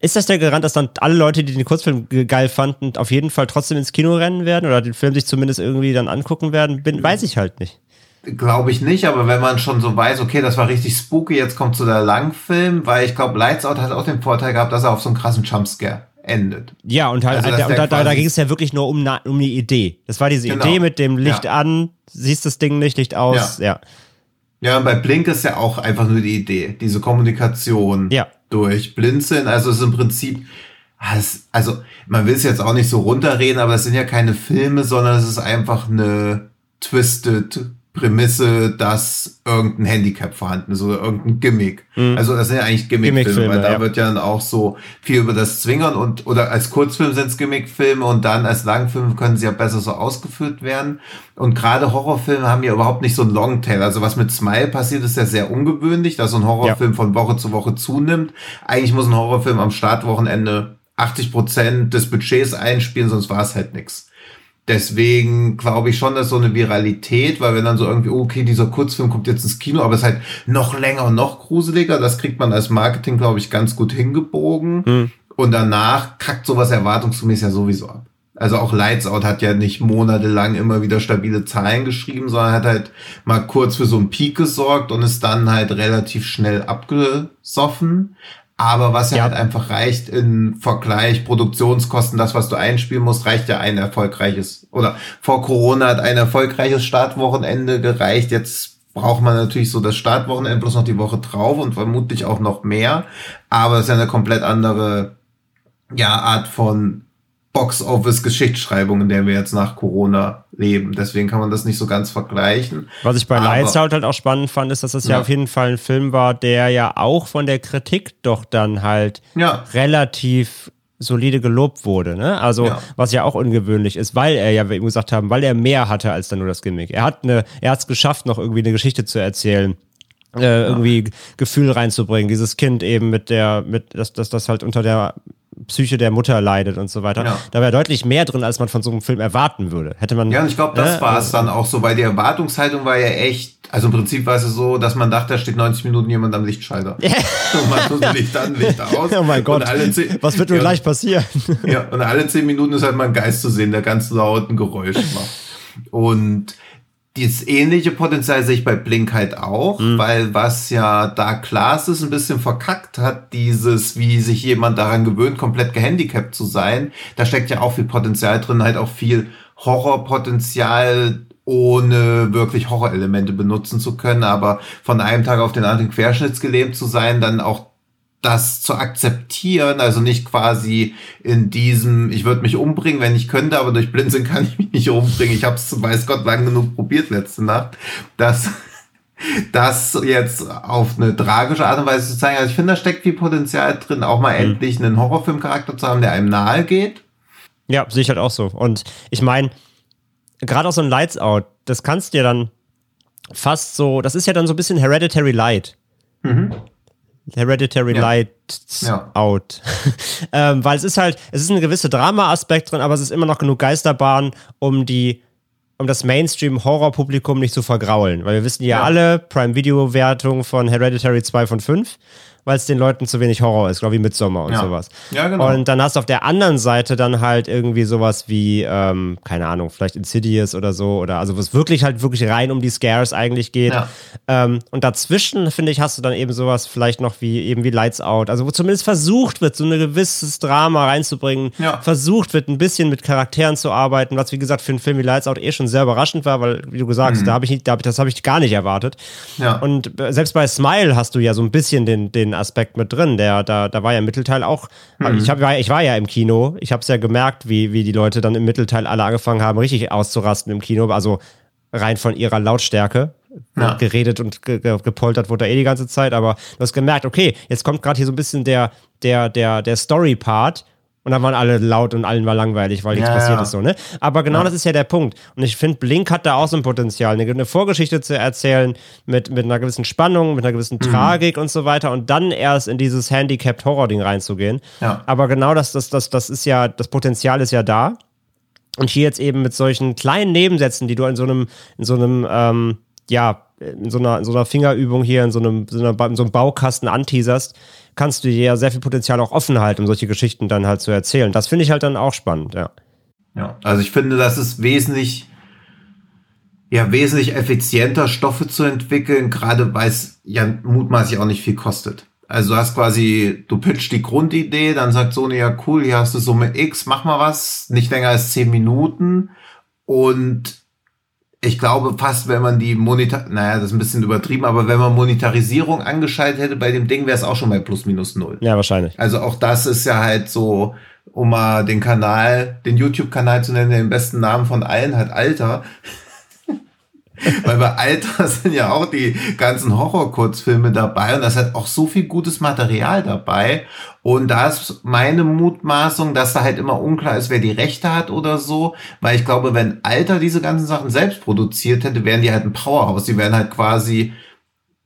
Speaker 1: Ist das der Garant, dass dann alle Leute, die den Kurzfilm geil fanden, auf jeden Fall trotzdem ins Kino rennen werden oder den Film sich zumindest irgendwie dann angucken werden? Bin, weiß ich halt nicht.
Speaker 2: Glaube ich nicht, aber wenn man schon so weiß, okay, das war richtig spooky, jetzt kommt zu der Langfilm, weil ich glaube, Lights Out hat auch den Vorteil gehabt, dass er auf so einen krassen Jumpscare endet.
Speaker 1: Ja, und, halt, also, und da, da, da ging es ja wirklich nur um, um die Idee. Das war diese genau. Idee mit dem Licht ja. an, siehst das Ding nicht, Licht aus, ja. ja.
Speaker 2: Ja, und bei Blink ist ja auch einfach nur die Idee, diese Kommunikation
Speaker 1: ja.
Speaker 2: Durch Blinzeln. Also es ist im Prinzip, also man will es jetzt auch nicht so runterreden, aber es sind ja keine Filme, sondern es ist einfach eine twisted Prämisse, dass irgendein Handicap vorhanden ist oder irgendein Gimmick. Mhm. Also das sind ja eigentlich Gimmickfilme, Gimmick weil da ja. wird ja dann auch so viel über das Zwingern und oder als Kurzfilm sind es Gimmickfilme und dann als Langfilm können sie ja besser so ausgeführt werden. Und gerade Horrorfilme haben ja überhaupt nicht so einen Longtail. Also was mit Smile passiert, ist ja sehr ungewöhnlich, dass so ein Horrorfilm ja. von Woche zu Woche zunimmt. Eigentlich muss ein Horrorfilm am Startwochenende 80 Prozent des Budgets einspielen, sonst war es halt nix. Deswegen glaube ich schon, dass so eine Viralität, weil wenn dann so irgendwie, okay, dieser Kurzfilm kommt jetzt ins Kino, aber es ist halt noch länger und noch gruseliger, das kriegt man als Marketing, glaube ich, ganz gut hingebogen. Mhm. Und danach kackt sowas erwartungsgemäß ja sowieso ab. Also auch Lights Out hat ja nicht monatelang immer wieder stabile Zahlen geschrieben, sondern hat halt mal kurz für so einen Peak gesorgt und ist dann halt relativ schnell abgesoffen. Aber was ja, ja, halt einfach reicht in Vergleich Produktionskosten, das, was du einspielen musst, reicht ja ein erfolgreiches. Oder vor Corona hat ein erfolgreiches Startwochenende gereicht. Jetzt braucht man natürlich so das Startwochenende plus noch die Woche drauf und vermutlich auch noch mehr. Aber es ist ja eine komplett andere ja, Art von Box-Office-Geschichtsschreibung, in der wir jetzt nach Corona leben. Deswegen kann man das nicht so ganz vergleichen.
Speaker 1: Was ich bei Lights Out halt auch spannend fand, ist, dass das ja. ja. auf jeden Fall ein Film war, der ja auch von der Kritik doch dann halt ja. relativ solide gelobt wurde. Ne? Also ja. was ja auch ungewöhnlich ist, weil er ja, wie wir eben gesagt haben, weil er mehr hatte als dann nur das Gimmick. Er hat eine, er hat es geschafft, noch irgendwie eine Geschichte zu erzählen. Äh, irgendwie Gefühl reinzubringen, dieses Kind eben mit der, mit, dass das, das halt unter der Psyche der Mutter leidet und so weiter. Ja. Da wäre deutlich mehr drin, als man von so einem Film erwarten würde. Hätte man.
Speaker 2: Ja, und ich glaube, das äh, war es dann auch so, weil die Erwartungshaltung war ja echt, also im Prinzip war es so, dass man dachte, da steht 90 Minuten jemand am Lichtschalter. und man tut Licht an, Licht aus.
Speaker 1: Oh mein Gott. Zehn, Was wird ja, gleich passieren?
Speaker 2: ja, und alle 10 Minuten ist halt mal ein Geist zu sehen, der ganz laut ein Geräusch macht. Und dieses ähnliche Potenzial sehe ich bei Blink halt auch, mhm. weil was ja da Klaas ist, ein bisschen verkackt hat, dieses, wie sich jemand daran gewöhnt, komplett gehandicapt zu sein, da steckt ja auch viel Potenzial drin, halt auch viel Horrorpotenzial, ohne wirklich Horrorelemente benutzen zu können, aber von einem Tag auf den anderen querschnittsgelähmt zu sein, dann auch das zu akzeptieren, also nicht quasi in diesem, ich würde mich umbringen, wenn ich könnte, aber durch Blinzeln kann ich mich nicht umbringen. Ich habe es, weiß Gott, lang genug probiert letzte Nacht, dass das jetzt auf eine tragische Art und Weise zu zeigen. Also ich finde, da steckt viel Potenzial drin, auch mal mhm. endlich einen Horrorfilmcharakter zu haben, der einem nahe geht.
Speaker 1: Ja, sehe ich halt auch so. Und ich meine, gerade auch so ein Lights Out, das kannst du dir dann fast so, das ist ja dann so ein bisschen Hereditary Light. Mhm. Hereditary ja. Lights ja. Out. ähm, weil es ist halt, es ist ein gewisser Drama-Aspekt drin, aber es ist immer noch genug Geisterbahn, um die, um das Mainstream-Horror-Publikum nicht zu vergraulen. Weil wir wissen ja, ja. alle, Prime-Video-Wertung von Hereditary 2 von 5 weil es den Leuten zu wenig Horror ist, glaube ich, Midsommar und ja. sowas. Ja, genau. Und dann hast du auf der anderen Seite dann halt irgendwie sowas wie, ähm, keine Ahnung, vielleicht Insidious oder so, oder also was wirklich halt wirklich rein um die Scares eigentlich geht. Ja. Ähm, und dazwischen, finde ich, hast du dann eben sowas vielleicht noch wie eben wie Lights Out, also wo zumindest versucht wird, so ein gewisses Drama reinzubringen, ja. versucht wird, ein bisschen mit Charakteren zu arbeiten, was wie gesagt für einen Film wie Lights Out eh schon sehr überraschend war, weil, wie du gesagt hast, mhm. da habe ich nicht, da, das habe ich gar nicht erwartet. Ja. Und äh, selbst bei Smile hast du ja so ein bisschen den, den Aspekt mit drin. Der, da, da war ja im Mittelteil auch. Mhm. Ich, hab, ich war ja im Kino. Ich habe es ja gemerkt, wie, wie die Leute dann im Mittelteil alle angefangen haben, richtig auszurasten im Kino. Also rein von ihrer Lautstärke. Ja. Geredet und ge gepoltert wurde da eh die ganze Zeit, aber du hast gemerkt, okay, jetzt kommt gerade hier so ein bisschen der, der, der, der Story-Part und dann waren alle laut und allen war langweilig, weil nichts ja, passiert ja. ist so, ne? Aber genau ja. das ist ja der Punkt. Und ich finde, Blink hat da auch so ein Potenzial, eine, eine, Vorgeschichte zu erzählen mit, mit einer gewissen Spannung, mit einer gewissen mhm. Tragik und so weiter und dann erst in dieses Handicapped-Horror-Ding reinzugehen. Aber genau das, das, das, das ist ja, das Potenzial ist ja da. Und hier jetzt eben mit solchen kleinen Nebensätzen, die du in so einem, in so einem, ähm, ja, in so einer, in so einer Fingerübung hier, in so einem, in so einem Baukasten anteaserst, kannst du dir ja sehr viel Potenzial auch offen halten, um solche Geschichten dann halt zu erzählen. Das finde ich halt dann auch spannend, ja.
Speaker 2: Ja, also ich finde, das ist wesentlich, ja, wesentlich effizienter, Stoffe zu entwickeln, gerade weil es ja mutmaßlich auch nicht viel kostet. Also du hast quasi, du pitcht die Grundidee, dann sagt Sony, ja cool, hier hast du Summe X, mach mal was, nicht länger als zehn Minuten und ich glaube fast, wenn man die Monetar, naja, das ist ein bisschen übertrieben, aber wenn man Monetarisierung angeschaltet hätte bei dem Ding, wäre es auch schon bei plus minus null.
Speaker 1: Ja, wahrscheinlich.
Speaker 2: Also auch das ist ja halt so, um mal den Kanal, den YouTube-Kanal zu nennen, der den besten Namen von allen hat, Alter. Weil bei Alter sind ja auch die ganzen Horror-Kurzfilme dabei und das hat auch so viel gutes Material dabei. Und da ist meine Mutmaßung, dass da halt immer unklar ist, wer die Rechte hat oder so. Weil ich glaube, wenn Alter diese ganzen Sachen selbst produziert hätte, wären die halt ein Powerhouse. Die wären halt quasi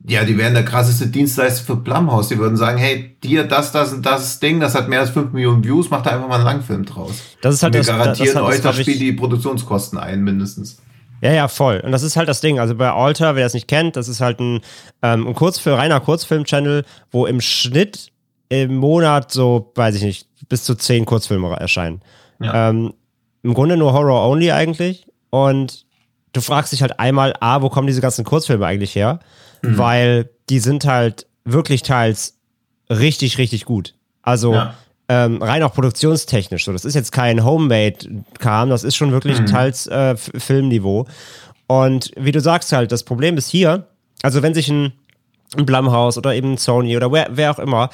Speaker 2: ja, die wären der krasseste Dienstleister für Blumhouse. Die würden sagen, hey, dir das, das und das Ding, das hat mehr als 5 Millionen Views, macht da einfach mal einen Langfilm draus.
Speaker 1: Das ist halt
Speaker 2: und wir
Speaker 1: das,
Speaker 2: garantieren
Speaker 1: das, das,
Speaker 2: euch, das spielt die Produktionskosten ein, mindestens.
Speaker 1: Ja, ja, voll. Und das ist halt das Ding. Also bei Alter, wer das nicht kennt, das ist halt ein, ähm, ein Kurzfilm, reiner Kurzfilm-Channel, wo im Schnitt im Monat so, weiß ich nicht, bis zu zehn Kurzfilme erscheinen. Ja. Ähm, Im Grunde nur Horror-only eigentlich. Und du fragst dich halt einmal, A, wo kommen diese ganzen Kurzfilme eigentlich her? Mhm. Weil die sind halt wirklich teils richtig, richtig gut. Also ja. Ähm, rein auch produktionstechnisch so. Das ist jetzt kein Homemade-Kram, das ist schon wirklich mhm. teils äh, Filmniveau. Und wie du sagst halt, das Problem ist hier, also wenn sich ein, ein Blumhouse oder eben Sony oder wer, wer auch immer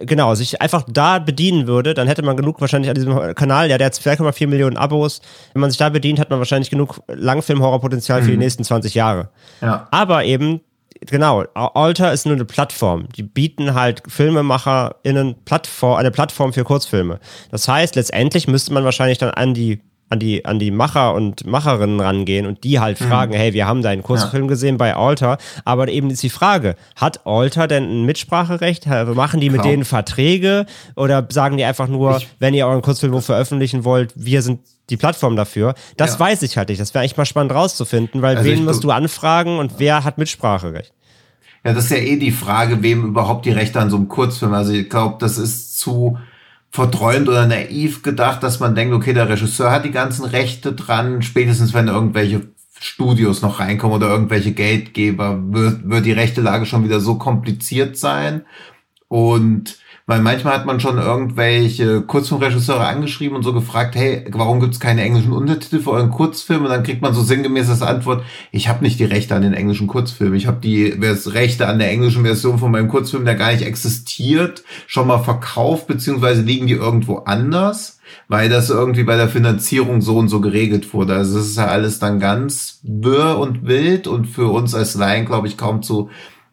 Speaker 1: genau, sich einfach da bedienen würde, dann hätte man genug wahrscheinlich an diesem Kanal, ja, der hat 2,4 Millionen Abos. Wenn man sich da bedient, hat man wahrscheinlich genug Langfilm-Horrorpotenzial mhm. für die mhm. nächsten 20 Jahre. Ja. Aber eben, genau, Alter ist nur eine Plattform. Die bieten halt FilmemacherInnen Plattform, eine Plattform für Kurzfilme. Das heißt, letztendlich müsste man wahrscheinlich dann an die an die, an die Macher und Macherinnen rangehen und die halt mhm. fragen, hey, wir haben deinen Kurzfilm ja. gesehen bei Alter, aber eben ist die Frage, hat Alter denn ein Mitspracherecht? Machen die mit Klar. denen Verträge oder sagen die einfach nur, ich, wenn ihr euren Kurzfilm veröffentlichen wollt, wir sind die Plattform dafür? Das ja. weiß ich halt nicht. Das wäre echt mal spannend rauszufinden, weil also wen musst du anfragen und wer hat Mitspracherecht?
Speaker 2: Ja, das ist ja eh die Frage, wem überhaupt die Rechte an so einem Kurzfilm. Also ich glaube, das ist zu verträumt oder naiv gedacht, dass man denkt, okay, der Regisseur hat die ganzen Rechte dran, spätestens wenn irgendwelche Studios noch reinkommen oder irgendwelche Geldgeber, wird, wird die rechte Lage schon wieder so kompliziert sein. Und weil manchmal hat man schon irgendwelche Kurzfilmregisseure angeschrieben und so gefragt, hey, warum gibt's keine englischen Untertitel für euren Kurzfilm? Und dann kriegt man so sinngemäß das Antwort, ich habe nicht die Rechte an den englischen Kurzfilm. Ich habe die Rechte an der englischen Version von meinem Kurzfilm, der gar nicht existiert, schon mal verkauft, beziehungsweise liegen die irgendwo anders, weil das irgendwie bei der Finanzierung so und so geregelt wurde. Also das ist ja alles dann ganz wirr und wild und für uns als Laien, glaube ich, kaum zu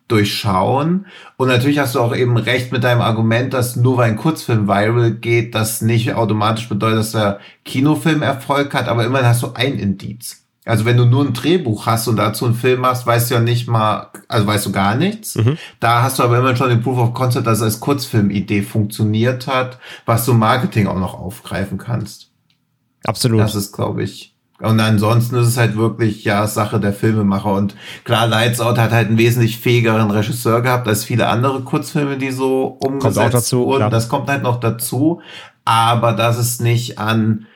Speaker 2: durchschauen. Und natürlich hast du auch eben recht mit deinem Argument, dass nur weil ein Kurzfilm viral geht, das nicht automatisch bedeutet, dass der Kinofilm Erfolg hat, aber immerhin hast du ein Indiz. Also wenn du nur ein Drehbuch hast und dazu einen Film machst, weißt du ja nicht mal, also weißt du gar nichts. Mhm. Da hast du aber immerhin schon den Proof of Concept, dass es als Kurzfilmidee funktioniert hat, was du Marketing auch noch aufgreifen kannst.
Speaker 1: Absolut.
Speaker 2: Das ist, glaube ich, und ansonsten ist es halt wirklich, ja, Sache der Filmemacher. Und klar, Lights Out hat halt einen wesentlich fähigeren Regisseur gehabt als viele andere Kurzfilme, die so umgesetzt dazu, wurden. Klar. Das kommt halt noch dazu. Aber dass es nicht an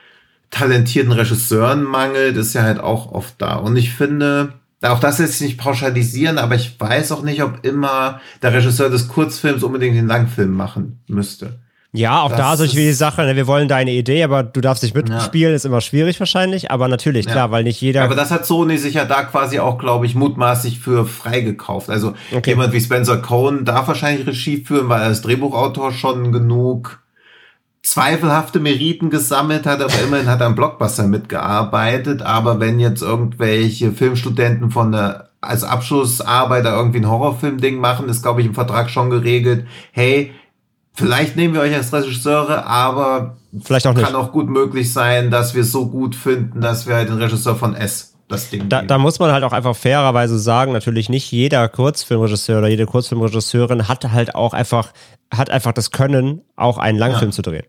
Speaker 2: talentierten Regisseuren mangelt, ist ja halt auch oft da. Und ich finde, auch das lässt sich nicht pauschalisieren, aber ich weiß auch nicht, ob immer der Regisseur des Kurzfilms unbedingt den Langfilm machen müsste.
Speaker 1: Ja, auch das da ist natürlich die Sache, ne, wir wollen deine Idee, aber du darfst nicht mitspielen, ja. ist immer schwierig wahrscheinlich, aber natürlich, ja. klar, weil nicht jeder.
Speaker 2: Aber das hat Sony sich ja da quasi auch, glaube ich, mutmaßlich für freigekauft. Also okay. jemand wie Spencer Cohen darf wahrscheinlich Regie führen, weil er als Drehbuchautor schon genug zweifelhafte Meriten gesammelt hat, aber immerhin hat er am Blockbuster mitgearbeitet. Aber wenn jetzt irgendwelche Filmstudenten von der als Abschlussarbeit irgendwie ein Horrorfilm-Ding machen, ist, glaube ich, im Vertrag schon geregelt, hey, Vielleicht nehmen wir euch als Regisseure, aber
Speaker 1: vielleicht auch nicht.
Speaker 2: kann auch gut möglich sein, dass wir es so gut finden, dass wir halt den Regisseur von S das Ding.
Speaker 1: Da, da, muss man halt auch einfach fairerweise sagen, natürlich nicht jeder Kurzfilmregisseur oder jede Kurzfilmregisseurin hat halt auch einfach, hat einfach das Können, auch einen Langfilm ja. zu drehen.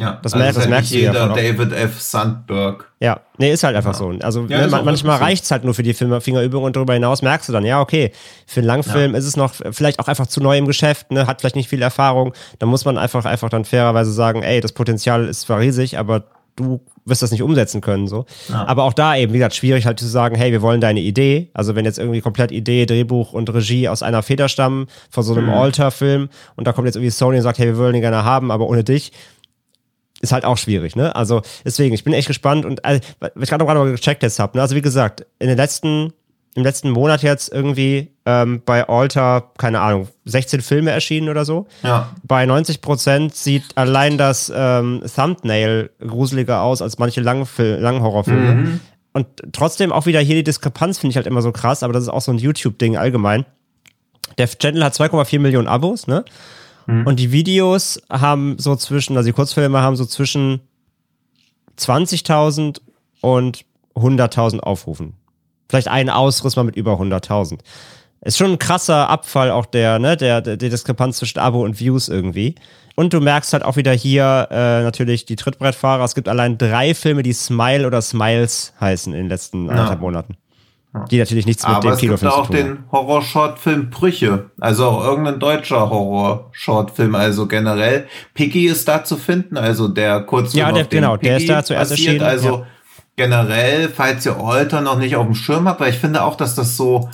Speaker 2: Ja, das, also merkt, das merkt jeder ja David F. Sandberg.
Speaker 1: Ja, nee, ist halt einfach ja. so. Also ja, ne, manchmal reicht es halt nur für die Fingerübung und darüber hinaus merkst du dann, ja, okay, für einen Langfilm ist es noch vielleicht auch einfach zu neu im Geschäft, ne, hat vielleicht nicht viel Erfahrung. Da muss man einfach, einfach dann fairerweise sagen, ey, das Potenzial ist zwar riesig, aber du wirst das nicht umsetzen können, so. Aber auch da eben, wie gesagt, schwierig halt zu sagen, hey, wir wollen deine Idee. Also wenn jetzt irgendwie komplett Idee, Drehbuch und Regie aus einer Feder stammen, von so einem mhm. Alter-Film und da kommt jetzt irgendwie Sony und sagt, hey, wir wollen den gerne haben, aber ohne dich, ist halt auch schwierig, ne? Also deswegen, ich bin echt gespannt und also, ich gerade mal gecheckt jetzt habe, ne? Also wie gesagt, in den letzten, im letzten Monat jetzt irgendwie ähm, bei Alter, keine Ahnung, 16 Filme erschienen oder so.
Speaker 2: Ja.
Speaker 1: Bei 90 Prozent sieht allein das ähm, Thumbnail gruseliger aus als manche Langhorrorfilme. Mhm. und trotzdem auch wieder hier die Diskrepanz finde ich halt immer so krass, aber das ist auch so ein YouTube-Ding allgemein. Der Channel hat 2,4 Millionen Abos, ne? Mhm. Und die Videos haben so zwischen, also die Kurzfilme haben so zwischen 20.000 und 100.000 Aufrufen. Vielleicht einen Ausriss mal mit über 100.000. Ist schon ein krasser Abfall auch der, ne, der, der, der Diskrepanz zwischen Abo und Views irgendwie. Und du merkst halt auch wieder hier äh, natürlich die Trittbrettfahrer. Es gibt allein drei Filme, die Smile oder Smiles heißen in den letzten ja. anderthalb Monaten. Die natürlich nichts mit
Speaker 2: Aber dem Kinofilm zu tun es gibt auch den Horror-Shortfilm Brüche. Also auch irgendein deutscher Horror-Shortfilm. Also generell. Piggy ist da zu finden. Also der kurz
Speaker 1: Ja, der, genau. Piggy der ist da zuerst erschienen.
Speaker 2: Also ja. generell, falls ihr Alter noch nicht auf dem Schirm habt, weil ich finde auch, dass das so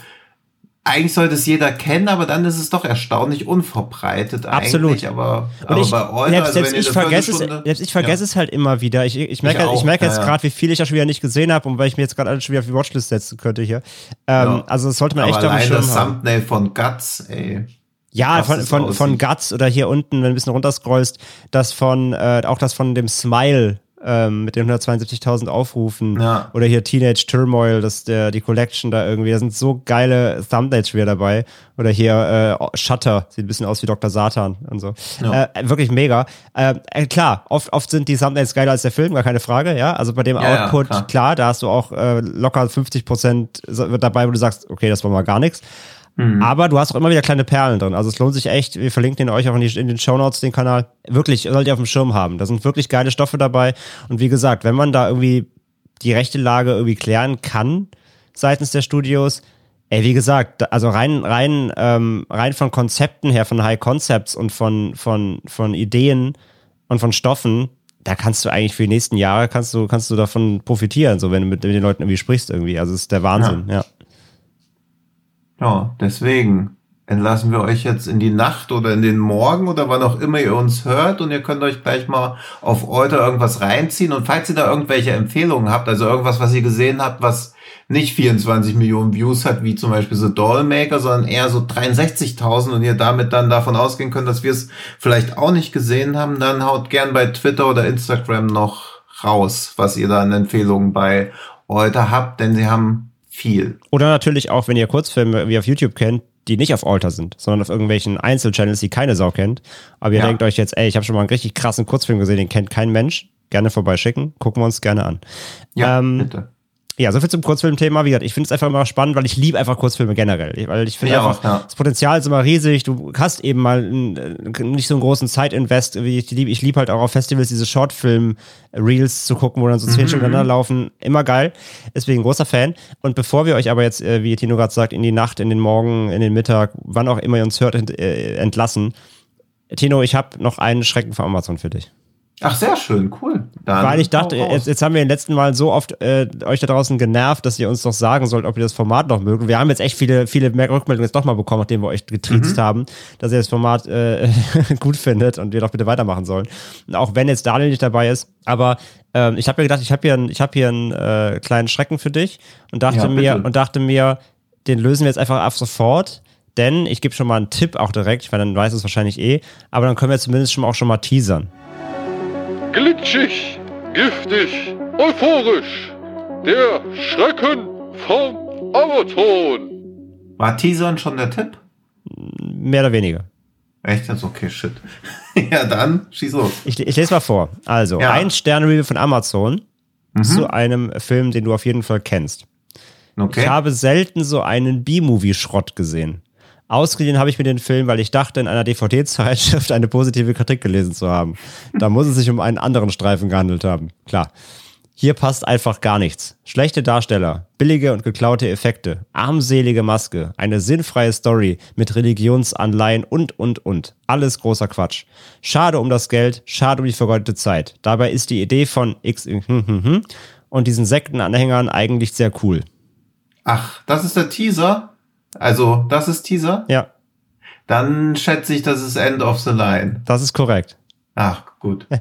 Speaker 2: eigentlich sollte es jeder kennen, aber dann ist es doch erstaunlich unverbreitet
Speaker 1: Absolut.
Speaker 2: eigentlich. Aber,
Speaker 1: aber ich, bei euch, selbst, also selbst ich vergesse es, selbst ich vergesse ja. es halt immer wieder. Ich, ich merke, ich, ich merke jetzt ja, gerade, wie viel ich ja schon wieder nicht gesehen habe und weil ich mir jetzt gerade alles schon wieder auf die Watchlist setzen könnte hier. Ähm, also das sollte man aber echt
Speaker 2: auf dem Schirm das haben. Thumbnail von Guts, ey.
Speaker 1: Ja, von, von, von Guts oder hier unten, wenn du ein bisschen runterscrollst, das von, äh, auch das von dem Smile ähm, mit den 172.000 Aufrufen. Ja. Oder hier Teenage Turmoil, das der, die Collection da irgendwie. Da sind so geile Thumbnails wieder dabei. Oder hier äh, Shutter, sieht ein bisschen aus wie Dr. Satan und so. Ja. Äh, wirklich mega. Äh, äh, klar, oft, oft sind die Thumbnails geiler als der Film, gar keine Frage, ja. Also bei dem ja, Output, klar. klar. da hast du auch äh, locker 50 Prozent dabei, wo du sagst, okay, das war mal gar nichts. Mhm. Aber du hast auch immer wieder kleine Perlen drin. Also es lohnt sich echt. Wir verlinken den euch auch in, die, in den Show Notes, den Kanal. Wirklich, sollt ihr auf dem Schirm haben. Da sind wirklich geile Stoffe dabei. Und wie gesagt, wenn man da irgendwie die rechte Lage irgendwie klären kann, seitens der Studios, ey, wie gesagt, also rein, rein, ähm, rein von Konzepten her, von High Concepts und von, von, von Ideen und von Stoffen, da kannst du eigentlich für die nächsten Jahre kannst du, kannst du davon profitieren, so wenn du mit, mit den Leuten irgendwie sprichst irgendwie. Also es ist der Wahnsinn, ja. ja.
Speaker 2: Ja, deswegen. Entlassen wir euch jetzt in die Nacht oder in den Morgen oder wann auch immer ihr uns hört und ihr könnt euch gleich mal auf Euter irgendwas reinziehen. Und falls ihr da irgendwelche Empfehlungen habt, also irgendwas, was ihr gesehen habt, was nicht 24 Millionen Views hat, wie zum Beispiel The Dollmaker, sondern eher so 63.000 und ihr damit dann davon ausgehen könnt, dass wir es vielleicht auch nicht gesehen haben, dann haut gern bei Twitter oder Instagram noch raus, was ihr da an Empfehlungen bei Euter habt, denn sie haben viel.
Speaker 1: Oder natürlich auch, wenn ihr Kurzfilme wie auf YouTube kennt, die nicht auf Alter sind, sondern auf irgendwelchen Einzelchannels, die keine Sau kennt. Aber ihr ja. denkt euch jetzt, ey, ich habe schon mal einen richtig krassen Kurzfilm gesehen, den kennt kein Mensch. Gerne vorbeischicken, gucken wir uns gerne an.
Speaker 2: Ja, ähm, bitte.
Speaker 1: Ja, soviel zum Kurzfilmthema. Wie gesagt, ich finde es einfach immer spannend, weil ich liebe einfach Kurzfilme generell. Weil ich finde ja, einfach, ja. das Potenzial ist immer riesig. Du hast eben mal nicht so einen großen Zeitinvest, wie ich liebe. Ich liebe halt auch auf Festivals diese Shortfilm-Reels zu gucken, wo dann so zehn mhm. Stunden laufen. Immer geil. Deswegen großer Fan. Und bevor wir euch aber jetzt, äh, wie Tino gerade sagt, in die Nacht, in den Morgen, in den Mittag, wann auch immer ihr uns hört, äh, entlassen. Tino, ich habe noch einen Schrecken für Amazon für dich.
Speaker 2: Ach, sehr schön, cool.
Speaker 1: Dann Weil ich dachte, jetzt, jetzt, haben wir in den letzten Mal so oft äh, euch da draußen genervt, dass ihr uns doch sagen sollt, ob ihr das Format noch mögt. Und wir haben jetzt echt viele, viele mehr Rückmeldungen jetzt doch mal bekommen, nachdem wir euch getriezt mhm. haben, dass ihr das Format äh, gut findet und wir doch bitte weitermachen sollen. Und auch wenn jetzt Daniel nicht dabei ist. Aber ähm, ich habe mir gedacht, ich habe hier, ein, ich hab hier einen äh, kleinen Schrecken für dich und dachte ja, mir, und dachte mir, den lösen wir jetzt einfach ab sofort. Denn ich gebe schon mal einen Tipp auch direkt, weil dann weiß es wahrscheinlich eh, aber dann können wir zumindest schon auch schon mal teasern.
Speaker 3: Glitschig, giftig, euphorisch. Der Schrecken vom Amazon.
Speaker 2: War Teasern schon der Tipp?
Speaker 1: Mehr oder weniger.
Speaker 2: Echt? Das ist okay, shit. ja, dann schieß los.
Speaker 1: Ich, ich lese mal vor. Also, ja. ein Sterne-Review von Amazon mhm. zu einem Film, den du auf jeden Fall kennst. Okay. Ich habe selten so einen B-Movie-Schrott gesehen. Ausgeliehen habe ich mir den Film, weil ich dachte, in einer DVD-Zeitschrift eine positive Kritik gelesen zu haben. Da muss es sich um einen anderen Streifen gehandelt haben. Klar. Hier passt einfach gar nichts. Schlechte Darsteller, billige und geklaute Effekte, armselige Maske, eine sinnfreie Story mit Religionsanleihen und, und, und. Alles großer Quatsch. Schade um das Geld, schade um die vergeudete Zeit. Dabei ist die Idee von X hm, hm, hm, und diesen Sektenanhängern eigentlich sehr cool.
Speaker 2: Ach, das ist der Teaser? Also, das ist Teaser?
Speaker 1: Ja.
Speaker 2: Dann schätze ich, das ist End of the Line.
Speaker 1: Das ist korrekt.
Speaker 2: Ach, gut.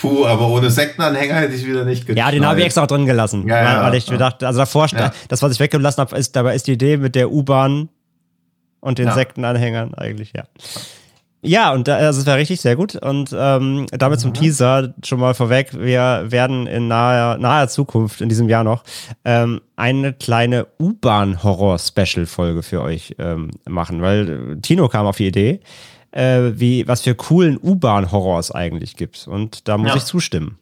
Speaker 2: Puh, aber ohne Sektenanhänger hätte ich wieder nicht
Speaker 1: geschnallt. Ja, den habe ich extra drin gelassen. Ja, ja, weil ich ja. dachte, also davor, ja. das, was ich weggelassen habe, ist, dabei ist die Idee mit der U-Bahn und den Sektenanhängern eigentlich, ja. Ja, und da, also es war richtig sehr gut. Und ähm, damit zum Teaser schon mal vorweg, wir werden in naher, naher Zukunft, in diesem Jahr noch, ähm, eine kleine U-Bahn-Horror-Special-Folge für euch ähm, machen, weil äh, Tino kam auf die Idee, äh, wie, was für coolen U-Bahn-Horrors eigentlich gibt. Und da muss
Speaker 2: Ja.
Speaker 1: ich zustimmen.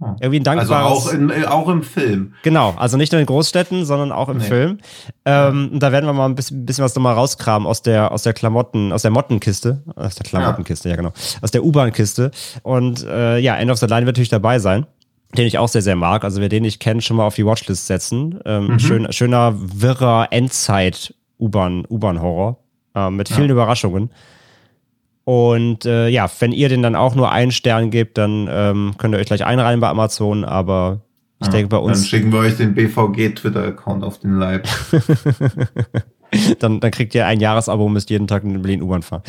Speaker 2: Ja.
Speaker 1: Irgendwie ein
Speaker 2: Also
Speaker 1: dankbares...
Speaker 2: auch, in, äh, auch im Film.
Speaker 1: Genau, also nicht nur in Großstädten, sondern auch im
Speaker 2: Nee.
Speaker 1: Film. Ähm, und da werden wir mal ein bisschen, bisschen was nochmal rauskramen aus der, aus der Klamotten, aus der Mottenkiste. Aus der Klamottenkiste, ja, genau. Aus der U-Bahn-Kiste. Und äh, ja, End of the Line wird natürlich dabei sein. Den ich auch sehr, sehr mag. Also wer den nicht kennt, schon mal auf die Watchlist setzen. Ähm, schön, schöner, wirrer Endzeit-U-Bahn, U-Bahn-Horror. Äh, mit vielen Überraschungen. Und äh, ja, wenn ihr den dann auch nur einen Stern gebt, dann ähm, könnt ihr euch gleich einreihen bei Amazon, aber ich denke bei
Speaker 2: Dann
Speaker 1: uns.
Speaker 2: schicken wir euch den BVG-Twitter-Account auf den Leib.
Speaker 1: dann, dann kriegt ihr ein Jahresabo und müsst jeden Tag in Berlin U-Bahn fahren.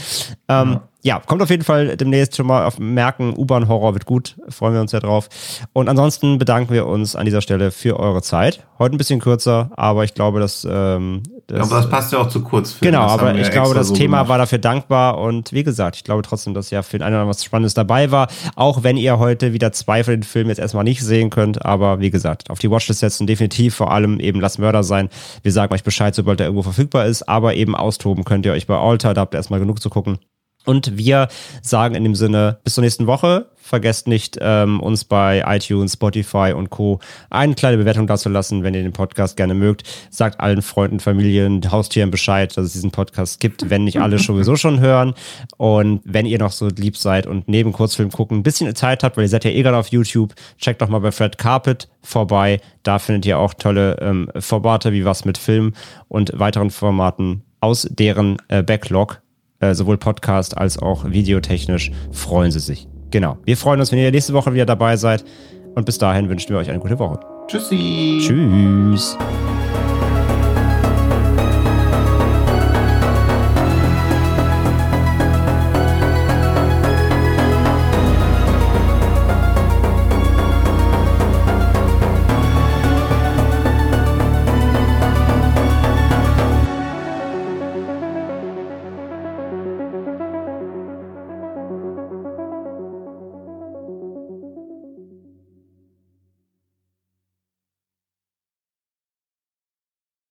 Speaker 1: Ähm, ja. Kommt auf jeden Fall demnächst schon mal auf merken, U-Bahn-Horror wird gut, freuen wir uns ja drauf. Und ansonsten bedanken wir uns an dieser Stelle für eure Zeit. Heute ein bisschen kürzer, aber ich glaube, dass ähm, das,
Speaker 2: aber das passt ja auch zu Kurzfilmen.
Speaker 1: Genau,
Speaker 2: Das haben
Speaker 1: aber ich
Speaker 2: ja
Speaker 1: glaube, das
Speaker 2: so
Speaker 1: Thema
Speaker 2: gemacht.
Speaker 1: war dafür dankbar und wie gesagt, ich glaube trotzdem, dass ja für den einen oder anderen was Spannendes dabei war, auch wenn ihr heute wieder zwei von den Filmen jetzt erstmal nicht sehen könnt, aber wie gesagt, auf die Watchlist setzen definitiv, vor allem eben Lass Mörder sein. Wir sagen euch Bescheid, sobald er irgendwo verfügbar ist, aber eben austoben könnt ihr euch bei Alter, da habt ihr erstmal genug zu gucken. Und wir sagen in dem Sinne, bis zur nächsten Woche. Vergesst nicht, ähm, uns bei iTunes, Spotify und Co. eine kleine Bewertung dazulassen, wenn ihr den Podcast gerne mögt. Sagt allen Freunden, Familien, Haustieren Bescheid, dass es diesen Podcast gibt, wenn nicht alle sowieso schon hören. Und wenn ihr noch so lieb seid und neben Kurzfilm gucken ein bisschen Zeit habt, weil ihr seid ja eh gerade auf YouTube, checkt doch mal bei Fred Carpet vorbei. Da findet ihr auch tolle ähm, Formate wie was mit Film und weiteren Formaten aus deren äh, Backlog äh, sowohl Podcast als auch videotechnisch freuen sie sich. Genau. Wir freuen uns, wenn ihr nächste Woche wieder dabei seid. Und bis dahin wünschen wir euch eine gute Woche.
Speaker 2: Tschüssi.
Speaker 1: Tschüss.